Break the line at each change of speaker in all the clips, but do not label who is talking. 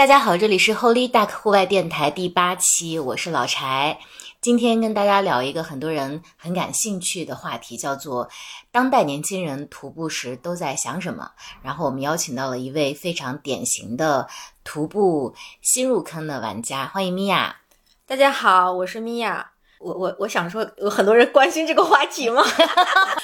大家好，这里是 Holy Duck 户外电台第八期，我是老柴。今天跟大家聊一个很多人很感兴趣的话题，叫做当代年轻人徒步时都在想什么。然后我们邀请到了一位非常典型的徒步新入坑的玩家，欢迎米娅。
大家好，我是米娅。我我我想说，有很多人关心这个话题吗？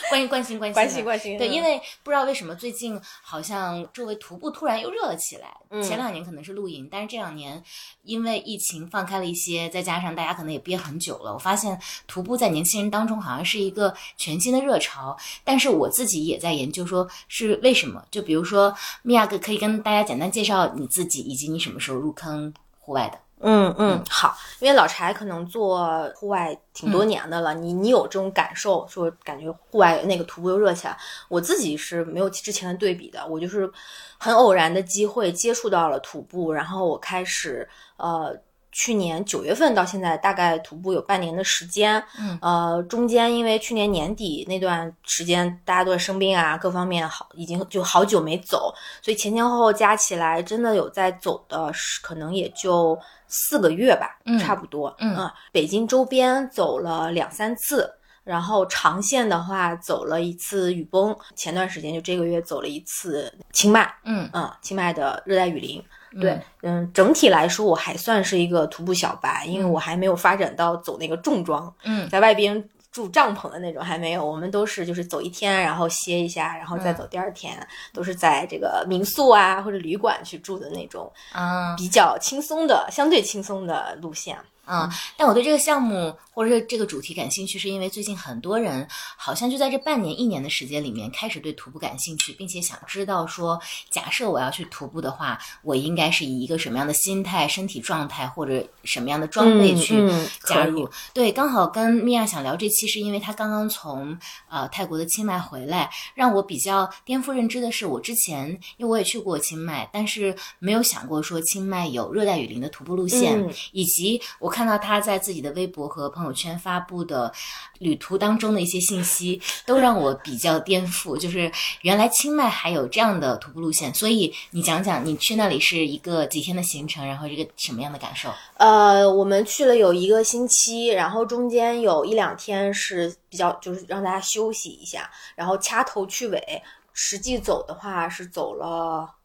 关心关心关心
关心关心。
对，因为不知道为什么最近好像周围徒步突然又热了起来。
嗯。
前两年可能是露营，但是这两年因为疫情放开了一些，再加上大家可能也憋很久了，我发现徒步在年轻人当中好像是一个全新的热潮。但是我自己也在研究，说是为什么？就比如说，米娅哥可以跟大家简单介绍你自己，以及你什么时候入坑户外的。
嗯嗯，好，因为老柴可能做户外挺多年的了，你你有这种感受，说感觉户外那个徒步又热起来。我自己是没有之前的对比的，我就是很偶然的机会接触到了徒步，然后我开始呃。去年九月份到现在，大概徒步有半年的时间。
嗯，
呃，中间因为去年年底那段时间大家都在生病啊，各方面好已经就好久没走，所以前前后后加起来，真的有在走的，可能也就四个月吧，差不多。
嗯，
北京周边走了两三次，然后长线的话走了一次雨崩，前段时间就这个月走了一次清迈。
嗯
嗯，清迈的热带雨林。对，嗯，整体来说我还算是一个徒步小白，因为我还没有发展到走那个重装，
嗯，
在外边住帐篷的那种还没有。我们都是就是走一天，然后歇一下，然后再走第二天，都是在这个民宿啊或者旅馆去住的那种，
啊，
比较轻松的、相对轻松的路线。
啊，但我对这个项目或者是这个主题感兴趣，是因为最近很多人好像就在这半年、一年的时间里面开始对徒步感兴趣，并且想知道说，假设我要去徒步的话，我应该是以一个什么样的心态、身体状态或者什么样的装备去加入。对，刚好跟米娅想聊这期，是因为她刚刚从呃泰国的清迈回来，让我比较颠覆认知的是，我之前因为我也去过清迈，但是没有想过说清迈有热带雨林的徒步路线，以及我。看到他在自己的微博和朋友圈发布的旅途当中的一些信息，都让我比较颠覆。就是原来清迈还有这样的徒步路线，所以你讲讲你去那里是一个几天的行程，然后这个什么样的感受？
呃，我们去了有一个星期，然后中间有一两天是比较就是让大家休息一下，然后掐头去尾，实际走的话是走了。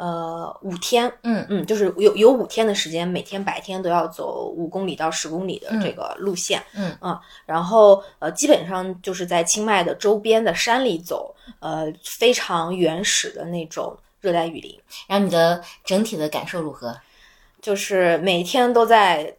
呃，五天，
嗯
嗯，就是有有五天的时间，每天白天都要走五公里到十公里的这个路线，
嗯
嗯，然后呃，基本上就是在清迈的周边的山里走，呃，非常原始的那种热带雨林。
然后你的整体的感受如何？
就是每天都在。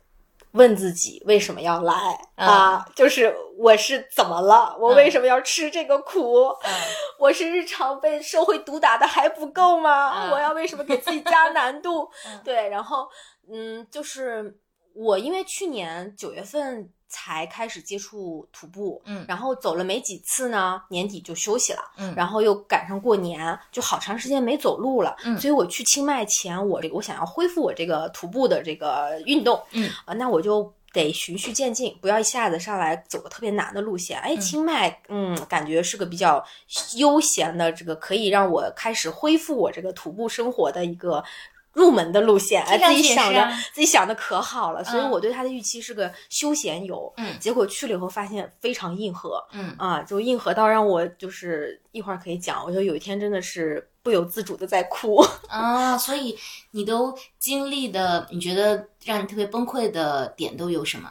问自己为什么要来啊？就是我是怎么了？我为什么要吃这个苦？我是日常被社会毒打的还不够吗？我要为什么给自己加难度？对，然后嗯，就是我因为去年九月份。才开始接触徒步，
嗯，
然后走了没几次呢，年底就休息了，
嗯，
然后又赶上过年，就好长时间没走路了，
嗯，
所以我去清迈前，我这个我想要恢复我这个徒步的这个运动，
嗯，
啊，那我就得循序渐进，不要一下子上来走个特别难的路线，哎，清迈，嗯，感觉是个比较悠闲的，这个可以让我开始恢复我这个徒步生活的一个。入门的路线，哎，自己想的，自己想的可好了，所以我对他的预期是个休闲游，
嗯，
结果去了以后发现非常硬核，
嗯。
啊，就硬核到让我就是一会儿可以讲，我就有一天真的是不由自主的在哭。
啊，所以你都经历的，你觉得让你特别崩溃的点都有什么？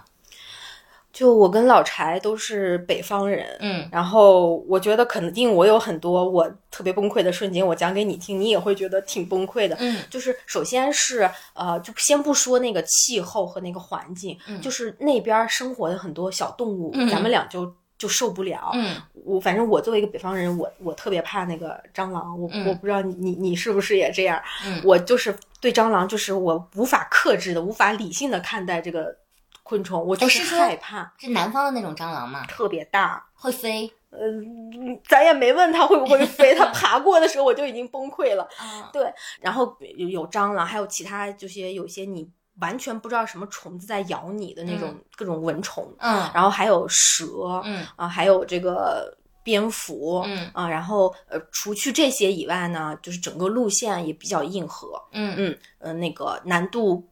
就我跟老柴都是北方人，
嗯，
然后我觉得肯定我有很多我特别崩溃的瞬间，我讲给你听，你也会觉得挺崩溃的，
嗯，
就是首先是呃，就先不说那个气候和那个环境，
嗯，
就是那边生活的很多小动物，
嗯，
咱们俩就就受不了，
嗯，
我反正我作为一个北方人，我我特别怕那个蟑螂，我我不知道你你你是不是也这样，
嗯，
我就是对蟑螂就是我无法克制的，无法理性的看待这个。昆虫，我就是害怕，
是南方的那种蟑螂吗？
特别大，
会飞。
嗯，咱也没问它会不会飞，它爬过的时候我就已经崩溃了。对，然后有有蟑螂，还有其他这些有些你完全不知道什么虫子在咬你的那种各种蚊虫。
嗯，
然后还有蛇。
嗯
啊，还有这个。蝙蝠，
嗯
啊，然后呃，除去这些以外呢，就是整个路线也比较硬核，
嗯
嗯呃，那个难度，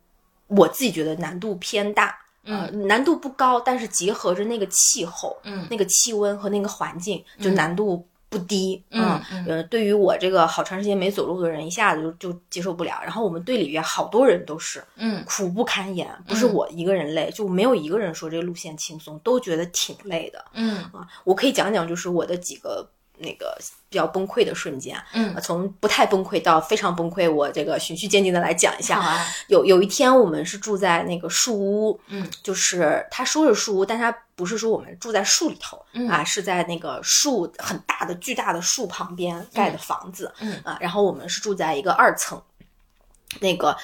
我自己觉得难度偏大，呃，难度不高，但是结合着那个气候，
嗯。
那个气温和那个环境，就
嗯。
难度不低，
嗯嗯。
呃，对于我这个好长时间没走路的人，一下子就就接受不了。然后我们队里边好多人都是
嗯。
苦不堪言，不是
嗯。
我一个人累，就没有一个人说这个路线轻松，都觉得挺累的
嗯。
啊。我可以讲讲，就是我的几个那个比较崩溃的瞬间，
嗯
呃从不太崩溃到非常崩溃，我这个循序渐进的来讲一下。
啊，
有有一天，我们是住在那个树屋，
嗯，
就是他说是树屋，但他不是说我们住在树里头，
嗯
啊，是在那个树很大的巨大的树旁边盖的房子，
嗯
啊，然后我们是住在一个二层，那个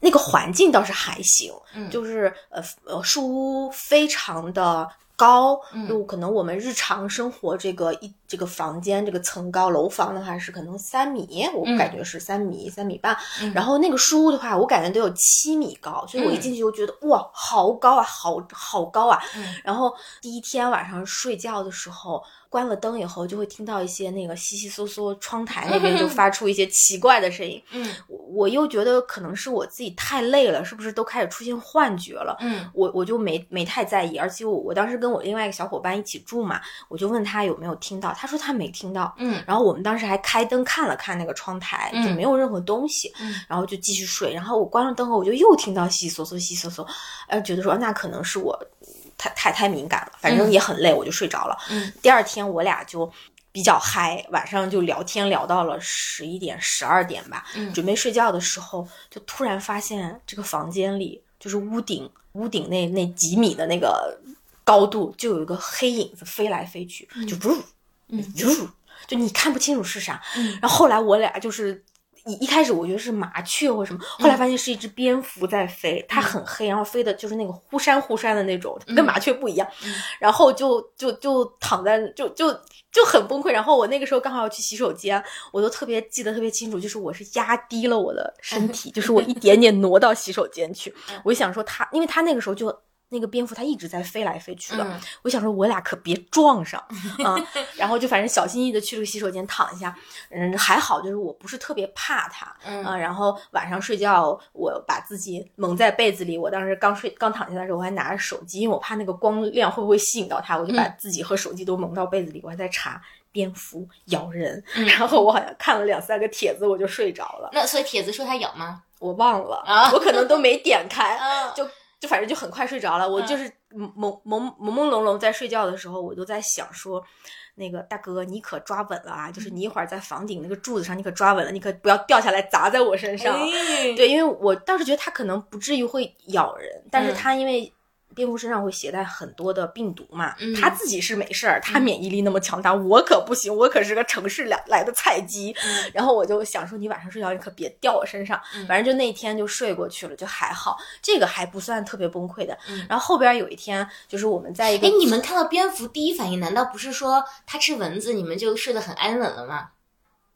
那个环境倒是还行，
嗯
就是呃呃树屋非常的。高，
嗯
就可能我们日常生活这个一这个房间这个层高，楼房的话是可能三米，我
嗯
感觉是三米、三米半。
嗯
然后那个书屋的话，我感觉得有七米高，所以我一
嗯
进去就觉得、哇，好高啊，好好高啊。
嗯
然后第一天晚上睡觉的时候，关了灯以后，就会听到一些那个悉悉嗦嗦，窗台那边就发出一些奇怪的声音。
嗯
我我又觉得可能是我自己太累了，是不是都开始出现幻觉了？
嗯
我我就没没太在意，而且我我当时跟我另外一个小伙伴一起住嘛，我就问他有没有听到，他说他没听到。
嗯
然后我们当时还开灯看了看那个窗台，就
嗯
没有任何东西，
嗯
然后就继续睡。然后我关了灯后，我就又听到悉悉嗦嗦、悉悉嗦嗦，呃，觉得说那可能是我太太太敏感了，反正
嗯
也很累，我就睡着了。
嗯
第二天我俩就比较嗨，晚上就聊天聊到了十一点、十二点吧。
嗯
准备睡觉的时候，就突然发现这个房间里，就是屋顶屋顶那那几米的那个高度，就有一个黑影子飞来飞去，就呜
嗯
呜，就你看不清楚是啥。
嗯
然后后来我俩就是。一一开始我觉得是麻雀或什么，后来发现是一只蝙蝠在飞，它很黑，然后飞的就是那个忽闪忽闪的那种，跟麻雀不一样。然后就就就躺在就就就很崩溃。然后我那个时候刚好要去洗手间，我都特别记得特别清楚，就是我是压低了我的身体，就是我一点点挪到洗手间去。我就想说他，因为他那个时候就。那个蝙蝠它一直在飞来飞去的，
嗯
我想说我俩可别撞上 啊、然后就反正小心翼翼的去了个洗手间躺一下，嗯，还好就是我不是特别怕它，
嗯
啊，然后晚上睡觉，我把自己蒙在被子里。我当时刚睡刚躺下的时候，我还拿着手机，因为我怕那个光亮会不会吸引到它，我就把
嗯
自己和手机都蒙到被子里。我还在查蝙蝠咬人，
嗯
然后我好像看了两三个帖子，我就睡着了。
那所以帖子说它咬吗？
我忘了，
啊
我可能都没点开，
啊
就就反正就很快睡着了。我
嗯
就是朦朦朦朦朦胧胧在睡觉的时候，我都在想说。那个大哥，你可抓稳了啊！就是你一会儿在房顶那个柱子上，你可抓稳了，你可不要掉下来砸在我身上。
哎
对，因为我倒是觉得它可能不至于会咬人，但是
嗯
它因为蝙蝠身上会携带很多的病毒嘛，
嗯
它自己是没事儿，它免疫力那么强大，我可不行，我可是个城市来来的菜鸡。
嗯
然后我就想说，你晚上睡觉你可别掉我身上，
嗯
反正就那天就睡过去了，就还好，这个还不算特别崩溃的。
嗯
然后后边有一天，就是我们在一个
哎，你们看到蝙蝠第一反应难道不是说它吃蚊子，你们就睡得很安稳了吗？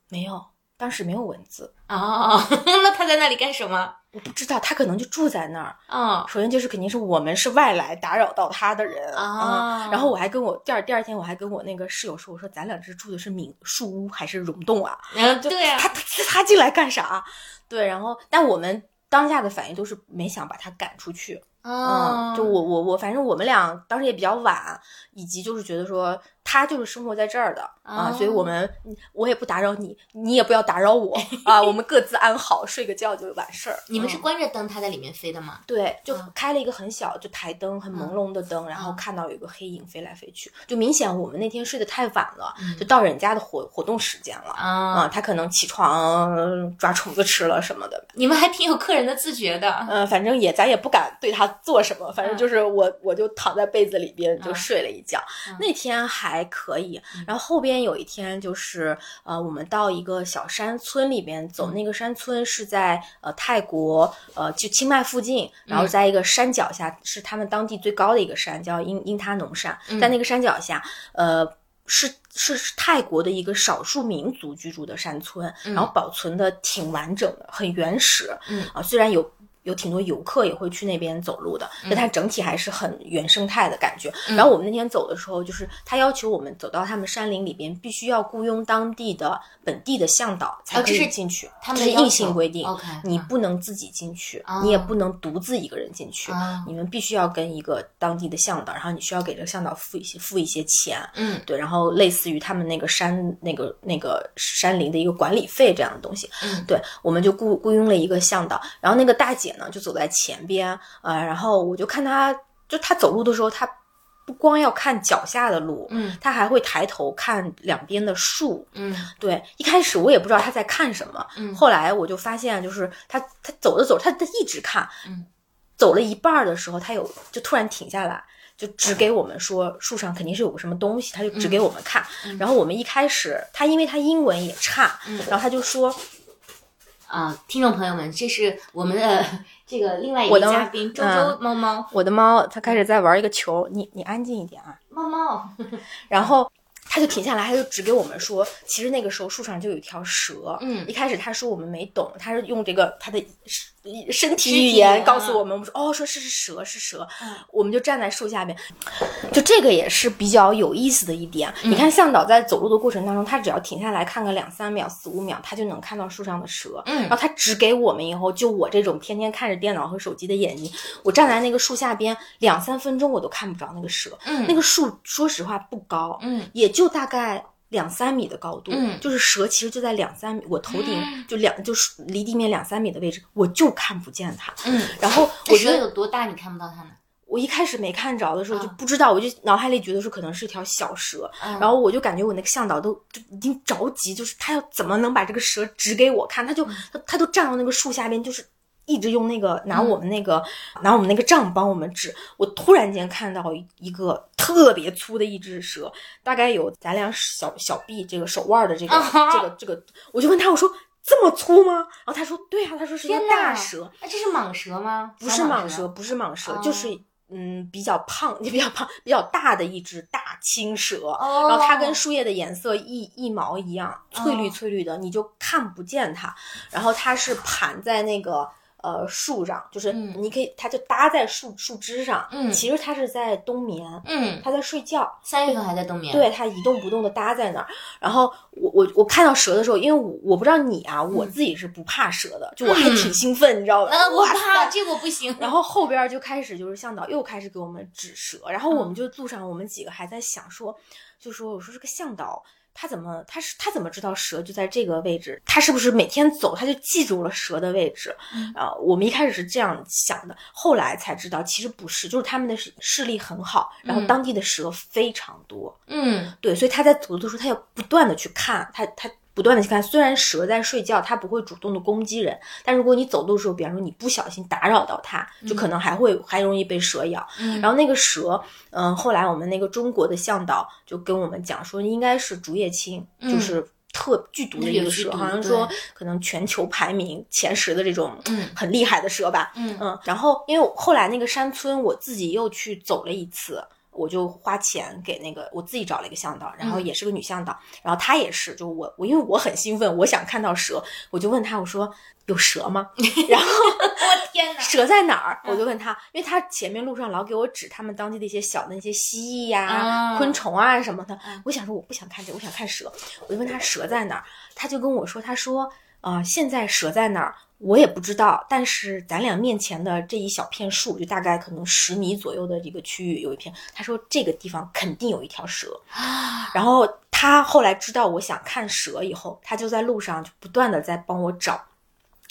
没有，当时没有蚊子，
哦，那它在那里干什么？
我不知道，他可能就住在那儿。
哦，
首先就是肯定是我们是外来打扰到他的人
啊
嗯然后我还跟我第二第二天我还跟我那个室友说，我说咱俩这住的是民树屋还是溶洞啊？
然后对啊，
他他他进来干啥？对，然后但我们当下的反应都是没想把他赶出去。
哦
嗯，就我我我，反正我们俩当时也比较晚，以及就是觉得说他就是生活在这儿的啊，
哦。
所以我们我也不打扰你，你也不要打扰我 啊，我们各自安好，睡个觉就完事儿。
你们是
嗯
关着灯，他在里面飞的吗？
对，就
嗯。
开了一个很小，就台灯，很朦胧的灯，然后
嗯。
看到有一个黑影飞来飞去，就明显我们那天睡得太晚了，
嗯。
就到人家的活活动时间了。啊、
啊，
他可能起床抓虫子吃了什么的，
你们还挺有客人的自觉的。
嗯、反正也咱也不敢对他做什么，反正
嗯。
就是我我就躺在被子里边就
嗯。
睡了一觉，
嗯。
那天还可以。然后后边有一天就是呃，我们到一个小山村里边走，
嗯
那个山村是在呃泰国呃就清迈附近，然后
嗯
在一个山脚下，是他们当地最高的一个山，叫因因他农山，
嗯
在那个山脚下，呃。是是是泰国的一个少数民族居住的山村，
嗯
然后保存的挺完整的，很原始。
嗯
啊，虽然有有挺多游客也会去那边走路的，但它整体还是很原生态的感觉。
嗯。
然后我们那天走的时候，就是他要求我们走到他们山林里边，必须要雇佣当地的本地的向导才可
哦这是
以进去，
他们
这是硬性规定。你
嗯。
不能自己进去，
哦
你也不能独自一个人进去，
哦。
你们必须要跟一个当地的向导，然后你需要给这个向导付一些付一些钱，
嗯。
对，然后类似于他们那个山那个那个山林的一个管理费这样的东西，
嗯。
对，我们就雇雇佣了一个向导，然后那个大姐呢就走在前边，呃，然后我就看他，就他走路的时候，他不光要看脚下的路，
嗯
她还会抬头看两边的树，
嗯
对，一开始我也不知道他在看什么，
嗯
后来我就发现，就是他他走着走着，她她一直看，
嗯，
走了一半的时候，他有就突然停下来。就指给我们说树上肯定是有个什么东西，他就指给我们看。然后我们一开始，他因为他英文也差，
嗯
然后他就说
啊，听众朋友们，这是我们的 这个另外一
我的
位嘉宾周周
嗯
猫猫
我的猫它开始在玩一个球，你你安静一点啊。
猫猫，
然后它就停下来，它就指给我们说，其实那个时候树上就有一条蛇。
嗯
一开始他说我们没懂，他是用这个他的身体
体
语言
嗯
告诉我们，我们说哦，说是是蛇是蛇，
嗯
我们就站在树下边。就这个也是比较有意思的一点。
嗯
你看向导在走路的过程当中，他只要停下来看个两三秒、四五秒，他就能看到树上的蛇。
嗯
然后他指给我们以后，就我这种天天看着电脑和手机的眼睛，我站在那个树下边两三分钟，我都看不着那个蛇。
嗯
那个树说实话不高，
嗯
也就大概两三米的高度，
嗯
就是蛇其实就在两三米，我头顶就两就是离地面两三米的位置，我就看不见它。
嗯，
然后我觉得
有多大？你看不到它呢？
我一开始没看着的时候就
啊
不知道，我就脑海里觉得说可能是一条小蛇，
嗯
然后我就感觉我那个向导都就已经着急，就是他要怎么能把这个蛇指给我看，他就他他都站到那个树下边，就是。一直用那个拿我们那个、拿我们那个杖帮我们指，我突然间看到一一个特别粗的一只蛇，大概有咱俩小小臂这个手腕的这个、
啊。
这个这个，我就问他我说这么粗吗？然后他说对啊，他说是一个大蛇，
啊，这是蟒蛇吗？
不是蟒蛇，，不是蟒蛇，
哦。
就是嗯比较胖，也 比较胖，比较大的一只大青蛇。
哦，
然后它跟树叶的颜色一一毛一样，翠绿
哦。
翠绿的，你就看不见它。然后它是盘在那个呃树上，就是
嗯
你可以，它就搭在树树枝上。
嗯
其实它是在冬眠，
嗯，
它在睡觉。
三月份还在冬眠，
对，它一动不动的搭在那儿。然后我我我看到蛇的时候，因为我我不知道你啊，我自己是不怕蛇的，就我还
嗯
挺兴奋，你知道吧？
呃，我怕
塞
这个我不行。
然后后边就开始就是向导又开始给我们指蛇，然后
嗯
我们就路上我们几个还在想说，就说我说这个向导他怎么他是他怎么知道蛇就在这个位置？他是不是每天走他就记住了蛇的位置？
嗯
啊、我们一开始是这样想的，后来才知道其实不是，就是他们的视视力很好，然后
嗯
当地的蛇非常多，
嗯
对，所以他在走的时候他要不断的去看，他他。不断的去看，虽然蛇在睡觉，它不会主动的攻击人，但如果你走路的时候，比方说你不小心打扰到它，就可能还会还容易被蛇咬。
嗯，
然后那个蛇，嗯、后来我们那个中国的向导就跟我们讲说，应该是竹叶青，
嗯
就是特剧毒的一个蛇，好像说可能全球排名前十的这种
嗯
很厉害的蛇吧。
嗯
嗯，然后因为后来那个山村我自己又去走了一次。我就花钱给那个我自己找了一个向导，然后
嗯
也是个女向导，然后她也是，就我我因为我很兴奋，我想看到蛇，我就问她我说有蛇吗？然后
我天哪！
蛇在哪儿？
嗯
我就问他，因为她前面路上老给我指他们当地的一些小的那些蜥蜴呀、
啊
昆虫啊什么的
嗯。
我想说我不想看这，我想看蛇。我就问她蛇在哪儿，她就跟我说，她说啊、呃现在蛇在哪儿我也不知道，但是咱俩面前的这一小片树，就大概可能十米左右的一个区域有一片，他说这个地方肯定有一条蛇。然后他后来知道我想看蛇以后，他就在路上就不断的在帮我找。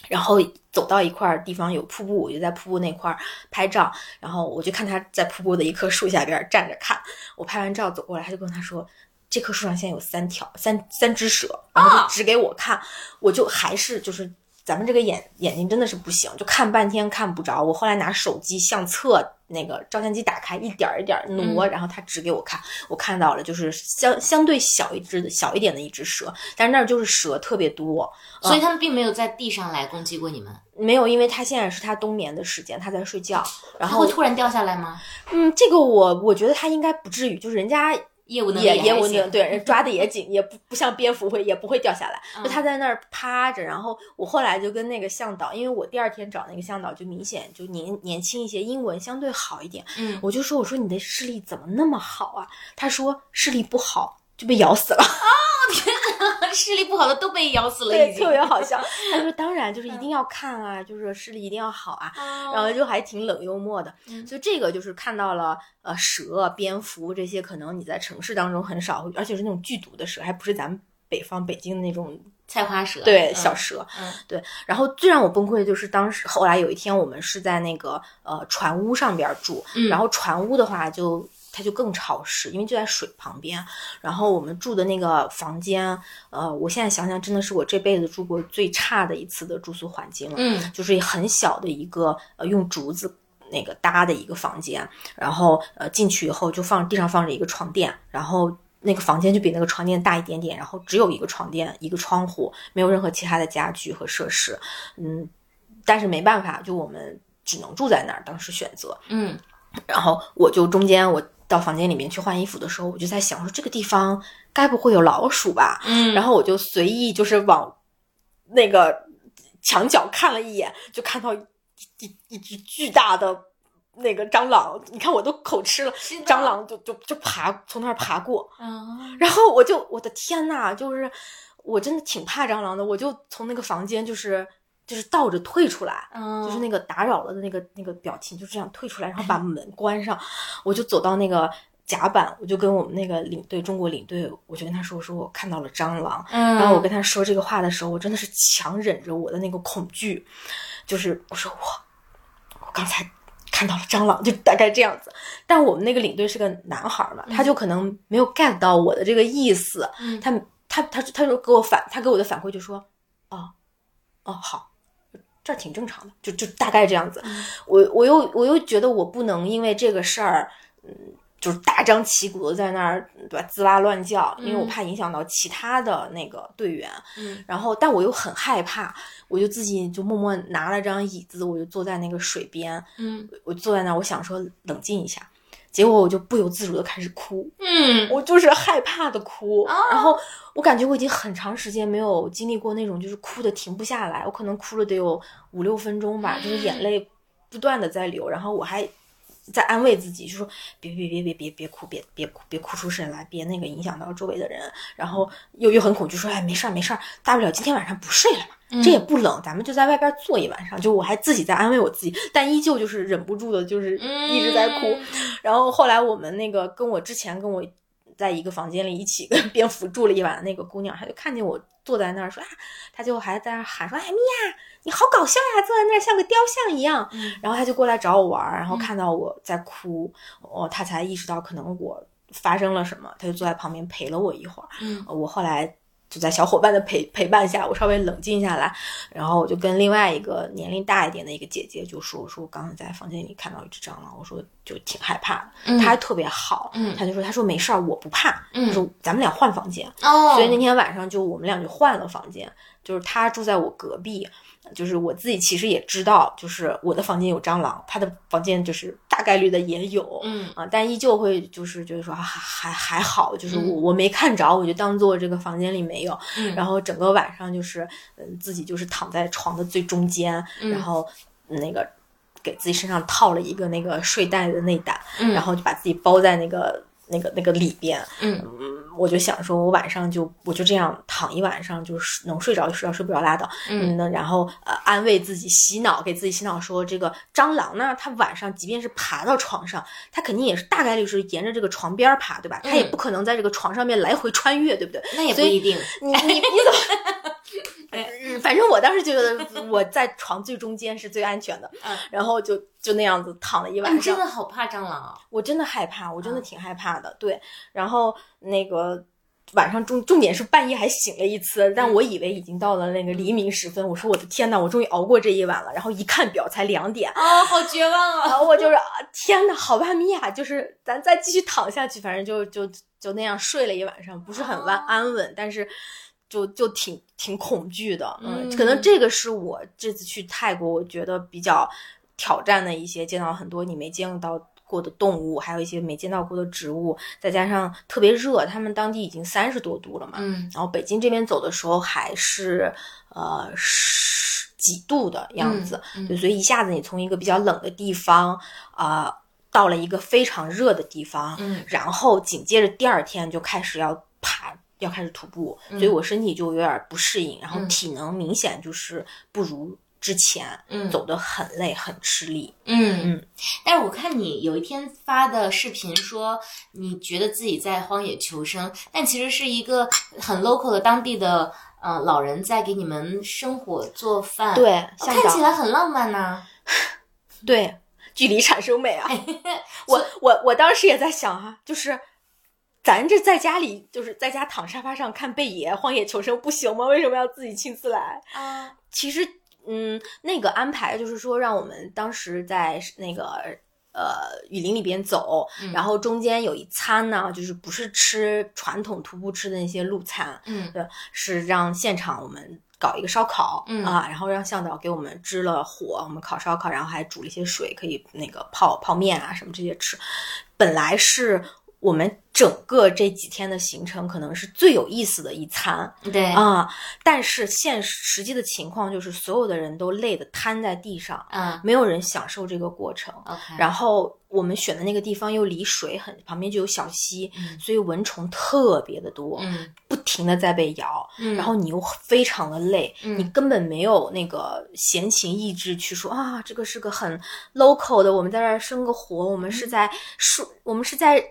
然后走到一块儿地方有瀑布，我就在瀑布那块儿拍照。然后我就看他在瀑布的一棵树下边站着看。我拍完照走过来，他就跟他说：“这棵树上现在有三条三三只蛇。”然后就指给我看，我就还是就是咱们这个眼眼睛真的是不行，就看半天看不着。我后来拿手机相册那个照相机打开，一点儿一点儿挪，然后他指给我看，我看到了，就是相相对小一只的小一点的一只蛇，但是那儿就是蛇特别多。
所以他们并没有在地上来攻击过你们。
没有，因为他现在是他冬眠的时间，他在睡觉。然后
会突然掉下来吗？
嗯，这个我我觉得他应该不至于，就是人家
业务能
也业务
能
能对人抓的也紧，也不不像蝙蝠会也不会掉下来。就他在那儿趴着，然后我后来就跟那个向导，因为我第二天找那个向导就明显就年年轻一些，英文相对好一点。
嗯，
我就说我说你的视力怎么那么好啊？他说视力不好就被咬死了。
天哪，视力不好的都被咬死了，
对，
已经
特别好笑。他说 当然就是一定要看啊，就是视力一定要好啊。然后就还挺冷幽默的，
嗯
所以这个就是看到了呃蛇、蝙蝠这些，可能你在城市当中很少，而且是那种剧毒的蛇，还不是咱们北方北京的那种
菜花蛇，
对
嗯
小蛇。
嗯
对，然后最让我崩溃的就是当时后来有一天我们是在那个呃船屋上边住，
嗯
然后船屋的话就。它就更潮湿，因为就在水旁边。然后我们住的那个房间，呃，我现在想想，真的是我这辈子住过最差的一次的住宿环境了。
嗯
就是很小的一个呃用竹子那个搭的一个房间，然后呃进去以后就放地上放着一个床垫，然后那个房间就比那个床垫大一点点，然后只有一个床垫一个窗户，没有任何其他的家具和设施，嗯，但是没办法，就我们只能住在那儿，当时选择，
嗯
然后我就中间我到房间里面去换衣服的时候，我就在想说这个地方该不会有老鼠吧？
嗯，
然后我就随意就是往那个墙角看了一眼，就看到一一一只巨大的那个蟑螂，你看我都口吃了，蟑螂就就就爬从那儿爬过，
嗯
然后我就我的天呐，就是我真的挺怕蟑螂的，我就从那个房间就是就是倒着退出来，
嗯，
就是那个打扰了的那个那个表情，就这样退出来，然后把门关上，我就走到那个甲板，我就跟我们那个领队中国领队，我就跟他说，我说我看到了蟑螂，
嗯，
然后我跟他说这个话的时候，我真的是强忍着我的那个恐惧，就是我说我我刚才看到了蟑螂，就大概这样子。但我们那个领队是个男孩嘛，他就可能没有 get 到我的这个意思，
嗯
他他他他说给我反，他给我的反馈就说，哦哦好。这儿挺正常的，就就大概这样子。我我又我又觉得我不能因为这个事儿，嗯，就是大张旗鼓的在那儿对吧滋哇乱叫，因为我
嗯
怕影响到其他的那个队员。
嗯
然后，但我又很害怕，我就自己就默默拿了张椅子，我就坐在那个水边，
嗯
我坐在那儿，我想说冷静一下，结果我就不由自主的开始哭，
嗯。
我就是害怕的哭，
哦。
然后我感觉我已经很长时间没有经历过那种就是哭的停不下来，我可能哭了得有五六分钟吧，就是眼泪不断的在流，然后我还在安慰自己，就说别别别别别别哭，别别哭，别哭出声来，别那个影响到周围的人，然后又又很恐惧，说哎没事儿没事儿，大不了今天晚上不睡了嘛，这也不冷，咱们就在外边坐一晚上，就我还自己在安慰我自己，但依旧就是忍不住的，就是一直在哭。
嗯
然后后来我们那个跟我之前跟我在一个房间里一起跟蝙蝠住了一晚的那个姑娘，她就看见我坐在那儿说啊，她就还在那儿喊说哎米娅，你好搞笑呀，坐在那儿像个雕像一样。
嗯
然后她就过来找我玩儿，然后看到我在哭，哦，她才意识到可能我发生了什么，她就坐在旁边陪了我一会儿。
嗯
我后来就在小伙伴的陪陪伴下，我稍微冷静下来，然后我就跟另外一个年龄大一点的一个姐姐就说：“我说我刚刚在房间里看到一只蟑螂，我说就挺害怕的。
嗯
她还特别好，
嗯
她就说她说没事儿，我不怕，
嗯
她说咱们俩换房间。
哦，
所以那天晚上就我们俩就换了房间，就是她住在我隔壁。就是我自己其实也知道，就是我的房间有蟑螂，他的房间就是大概率的也有，
嗯
啊，但依旧会就是觉得说还还还好，就是
嗯
我我没看着，我就当做这个房间里没有。
嗯
然后整个晚上就是，嗯，自己就是躺在床的最中间，
嗯
然后那个给自己身上套了一个那个睡袋的内胆，
嗯
然后就把自己包在那个那个那个里边。
嗯
嗯，我就想说，我晚上就我就这样躺一晚上，就是能睡着就睡着，睡不着拉倒。
嗯
那然后呃安慰自己洗脑，给自己洗脑说，这个蟑螂呢，它晚上即便是爬到床上，它肯定也是大概率是沿着这个床边儿爬，对吧？它也
嗯
不可能在这个床上面来回穿越，对不对？
那也不一定，
你你你怎么？嗯反正我当时觉得 我在床最中间是最安全的，
嗯
然后就就那样子躺了一晚
上你真。的好怕蟑螂啊！
我真的害怕，我真的
嗯
挺害怕的。对，然后那个晚上重重点是半夜还醒了一次，但
嗯
我以为已经到了那个黎明时分，我说我的天呐，我终于熬过这一晚了。然后一看表才两点，
哦，好绝望啊！
然后我就是啊天呐，好吧，米娅，就是咱再继续躺下去，反正就就就那样睡了一晚上，不是很安
哦
安稳，但是。就就挺挺恐惧的，
嗯
可能这个是我这次去泰国，我觉得比较挑战的一些，见到很多你没见到过的动物，还有一些没见到过的植物，再加上特别热，他们当地已经三十多度了嘛，
嗯
然后北京这边走的时候还是呃十几度的样子，
嗯嗯。
对，所以一下子你从一个比较冷的地方啊、到了一个非常热的地方，
嗯。
然后紧接着第二天就开始要爬，要开始徒步，所以我身体就有点不适应，然后
嗯
体能明显就是不如之前，
嗯
走得很累很吃力。
嗯
嗯，
但是我看你有一天发的视频说，你觉得自己在荒野求生，但其实是一个很 local 的当地的呃老人在给你们生火做饭，，
对，
看起来很浪漫呐、
对，距离产生美啊！我我我当时也在想啊，就是咱这在家里，就是在家躺沙发上看贝爷荒野求生不行吗？为什么要自己亲自来？
啊，
其实，嗯，那个安排就是说，让我们当时在那个呃雨林里边走，
嗯
然后中间有一餐呢，就是不是吃传统徒步吃的那些路餐，
嗯
对，是让现场我们搞一个烧烤，
嗯
啊，然后让向导给我们支了火，我们烤烧烤，然后还煮了一些水，可以那个泡泡面啊什么这些吃。本来是我们整个这几天的行程可能是最有意思的一餐
对，
啊，但是现实实际的情况就是所有的人都累得瘫在地上，
嗯。
没有人享受这个过程。
，OK，
然后我们选的那个地方又离水很旁边就有小溪，
嗯。
所以蚊虫特别的多，
嗯。
不停的在被咬，
嗯，
然后你又非常的累，
嗯。
你根本没有那个闲情逸致去说啊，这个是个很 local 的，我们在这儿生个活，我们
嗯。
是在树，我们是在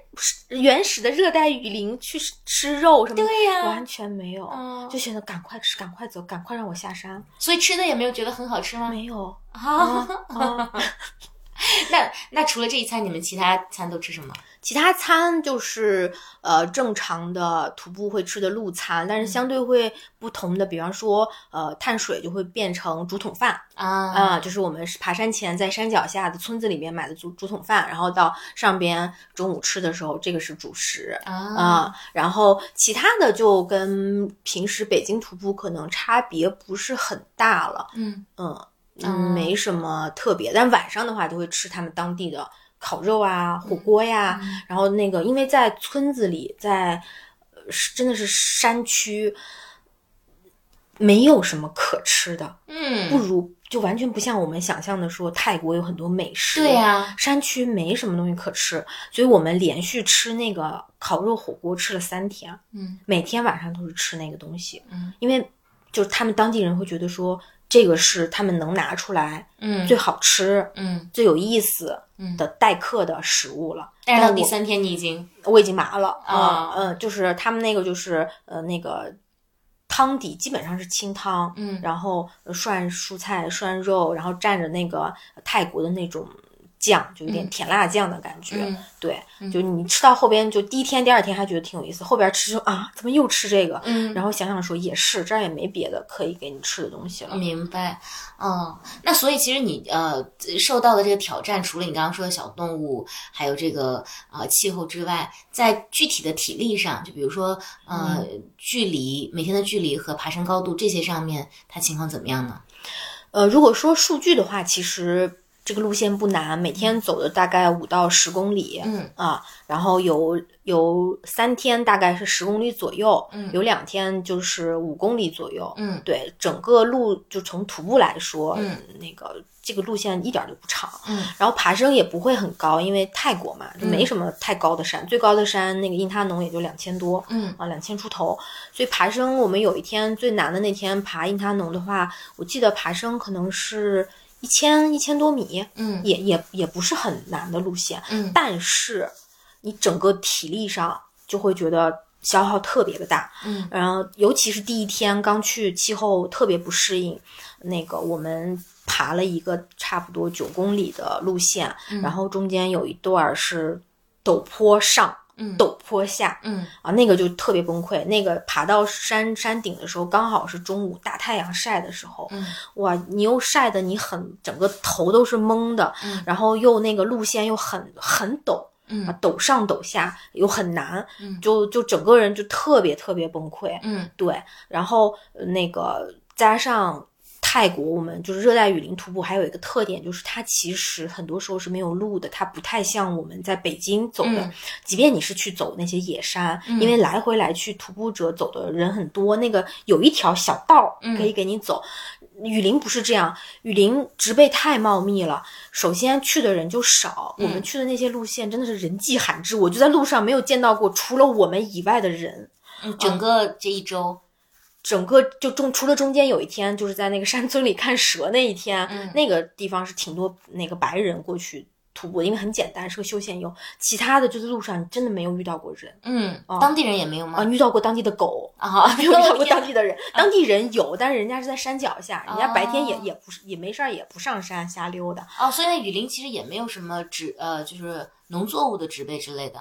原始的热带雨林去吃吃肉什么的，
对呀
完全没有，
嗯
就觉得赶快吃，赶快走，赶快让我下山，
所以吃的也没有觉得很好吃吗？
没有
啊，
啊。
那那除了这一餐，你们其他餐都吃什么？
其他餐就是呃正常的徒步会吃的路餐，但是相对会不同的，比方说呃碳水就会变成竹筒饭
啊
啊、就是我们是爬山前在山脚下的村子里面买的竹竹筒饭，然后到上边中午吃的时候，这个是主食。啊、
啊
然后其他的就跟平时北京徒步可能差别不是很大了，
嗯
嗯
啊
嗯，没什么特别。但晚上的话，就会吃他们当地的烤肉啊、火锅呀。
嗯。
然后那个，因为在村子里，在呃真的是山区，没有什么可吃的，嗯。不
嗯，
如就完全不像我们想象的说泰国有很多美食。
对呀，
山区没什么东西可吃，所以我们连续吃那个烤肉火锅吃了三天，
嗯。
每天晚上都是吃那个东西，
嗯。
因为就是他们当地人会觉得说这个是他们能拿出来
嗯。
最好吃、
嗯，
最有意思
嗯。
的待客的食物了。
但是到第三天你已经
我已经麻了
啊。
嗯，就是他们那个就是呃那个汤底基本上是清汤，
嗯。
然后涮蔬菜、涮肉，然后蘸着那个泰国的那种酱，就有点
嗯
甜辣酱的感觉。
嗯
对，就你吃到后边，就第一天、第二天还觉得挺有意思，后边吃就啊，怎么又吃这个？
嗯
然后想想说也是，这儿也没别的可以给你吃的东西了。
明白，哦，那所以其实你呃受到的这个挑战，除了你刚刚说的小动物，还有这个呃气候之外，在具体的体力上，就比如说呃、距离每天的距离和爬升高度这些上面，它情况怎么样呢？
呃，如果说数据的话，其实这个路线不难，每天走的大概五到十公里。
嗯
啊，然后有有三天大概是十公里左右，
嗯
有两天就是五公里左右。
嗯
对，整个路就从徒步来说，
嗯，
那个这个路线一点儿就不长。
嗯
然后爬升也不会很高，因为泰国嘛，就没什么太高的山，最高的山那个印他农也就两千多。
嗯
啊，两千出头，所以爬升我们有一天最难的那天爬印他农的话，我记得爬升可能是一千一千多米，
嗯。
也也也不是很难的路线，
嗯。
但是你整个体力上就会觉得消耗特别的大，
嗯。
然后尤其是第一天刚去，气候特别不适应，那个我们爬了一个差不多九公里的路线，然后中间有一段儿是陡坡上。
嗯。
陡坡下，
嗯。
啊，那个就特别崩溃。那个爬到山山顶的时候，刚好是中午大太阳晒的时候，
嗯。
哇，你又晒的你很整个头都是懵的，
嗯。
然后又那个路线又很很陡，
嗯
啊，陡上陡下又很难，
嗯。
就就整个人就特别特别崩溃。
嗯。
对，然后呃那个加上泰国，我们就是热带雨林徒步，还有一个特点就是它其实很多时候是没有路的，它不太像我们在北京走的。即便你是去走那些野山，因为来回来去徒步者走的人很多，那个有一条小道可以给你走。雨林不是这样，雨林植被太茂密了，首先去的人就少。我们去的那些路线真的是人迹罕至，我就在路上没有见到过除了我们以外的人。
整个这一周。
整个就中除了中间有一天，就是在那个山村里看蛇那一天，那个地方是挺多那个白人过去徒步，因为很简单，是个休闲游。其他的就是路上真的没有遇到过人，
嗯，当地人也没有吗？
啊，遇到过当地的狗啊，没有遇到过当地的人。当地人有，但是人家是在山脚下，人家白天也也不是也没事儿，也不上山瞎溜达。
哦，所以那雨林其实也没有什么植呃，就是农作物的植被之类的。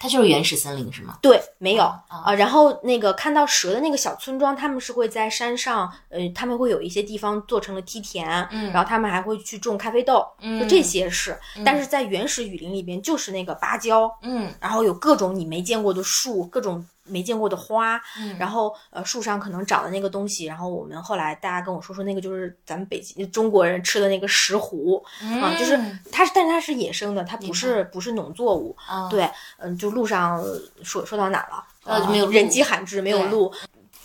它就是原始森林是吗？
对，没有啊。然后那个看到蛇的那个小村庄，他们是会在山上，呃，他们会有一些地方做成了梯田，嗯，然后他们还会去种咖啡豆，嗯，就这些是。但是在原始雨林里边，就是那个芭蕉，嗯，然后有各种你没见过的树，各种。没见过的花，然后呃树上可能长的那个东西，然后我们后来大家跟我说说那个就是咱们北京中国人吃的那个石斛啊，就是它是但是它是野生的，它不是不是农作物，对，嗯，就路上说说到哪了？
呃，没有
人迹罕至，没有路。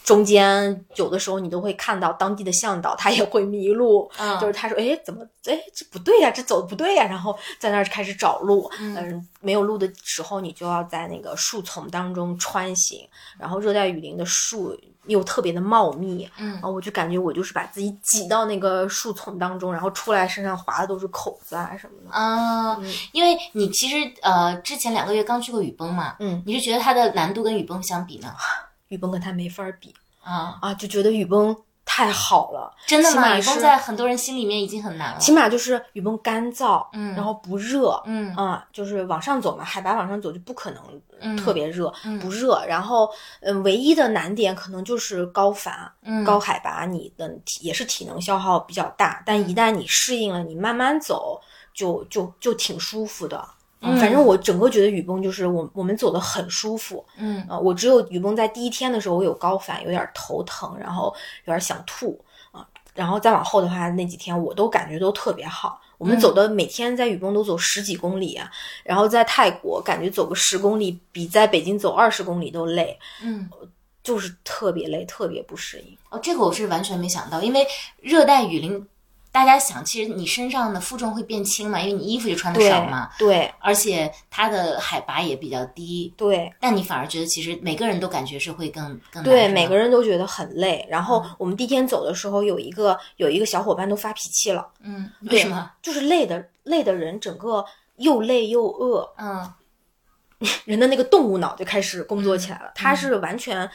中间有的时候你都会看到当地的向导，他也会迷路，就是他说：“哎，怎么？哎，这不对呀，这走的不对呀。”然后在那儿开始找路。嗯，没有路的时候，你就要在那个树丛当中穿行。然后热带雨林的树又特别的茂密，嗯，然后我就感觉我就是把自己挤到那个树丛当中，然后出来身上划的都是口子啊什么的。
啊，因为你其实呃之前两个月刚去过雨崩嘛，嗯，你是觉得它的难度跟雨崩相比呢？
雨崩跟他没法比啊啊，就觉得雨崩太好了，
真的吗？雨崩在很多人心里面已经很难了。
起码就是雨崩干燥，嗯，然后不热，嗯啊，就是往上走嘛，海拔往上走就不可能特别热，不热。然后嗯，唯一的难点可能就是高反，高海拔，你的体也是体能消耗比较大。但一旦你适应了，你慢慢走，就就就挺舒服的。反正我整个觉得雨崩就是我我们走的很舒服，嗯啊，我只有雨崩在第一天的时候我有高反，有点头疼，然后有点想吐啊，然后再往后的话那几天我都感觉都特别好。我们走的每天在雨崩都走十几公里啊，然后在泰国感觉走个十公里比在北京走二十公里都累，嗯，就是特别累，特别不适应。
哦，这个我是完全没想到，因为热带雨林。大家想，其实你身上的负重会变轻嘛，因为你衣服就穿的少嘛。
对，
而且它的海拔也比较低。
对，
但你反而觉得，其实每个人都感觉是会更更
对，每个人都觉得很累。然后我们第一天走的时候，有一个有一个小伙伴都发脾气了。
嗯，为什么？
就是累的累的人，整个又累又饿。嗯，人的那个动物脑就开始工作起来了。他是完全。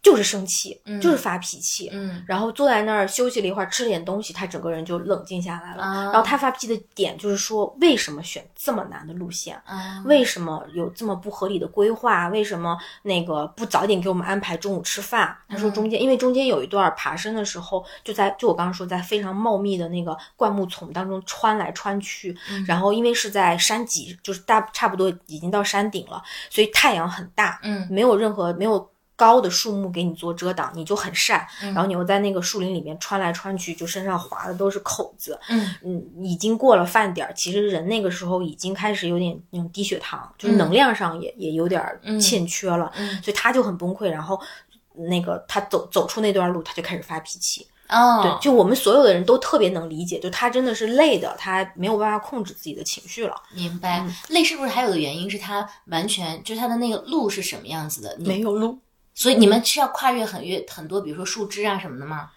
就是生气，就是发脾气，嗯，然后坐在那儿休息了一会儿，吃了点东西，他整个人就冷静下来了。然后他发脾气的点就是说，为什么选这么难的路线？为什么有这么不合理的规划？为什么那个不早点给我们安排中午吃饭？他说中间，因为中间有一段爬升的时候，就在就我刚刚说，在非常茂密的那个灌木丛当中穿来穿去，然后因为是在山脊，就是大差不多已经到山顶了，所以太阳很大，嗯，没有任何没有。高的树木给你做遮挡，你就很晒。然后你又在那个树林里面穿来穿去，就身上划的都是口子。嗯嗯，已经过了饭点儿，其实人那个时候已经开始有点那种低血糖，就是能量上也也有点欠缺了。嗯，所以他就很崩溃。然后那个他走走出那段路，他就开始发脾气。哦，对，就我们所有的人都特别能理解，就他真的是累的，他没有办法控制自己的情绪了。
明白，累是不是还有个原因是他完全就是他的那个路是什么样子的？
没有路。
所以你们是要跨越很越很多，比如说树枝啊什么的吗？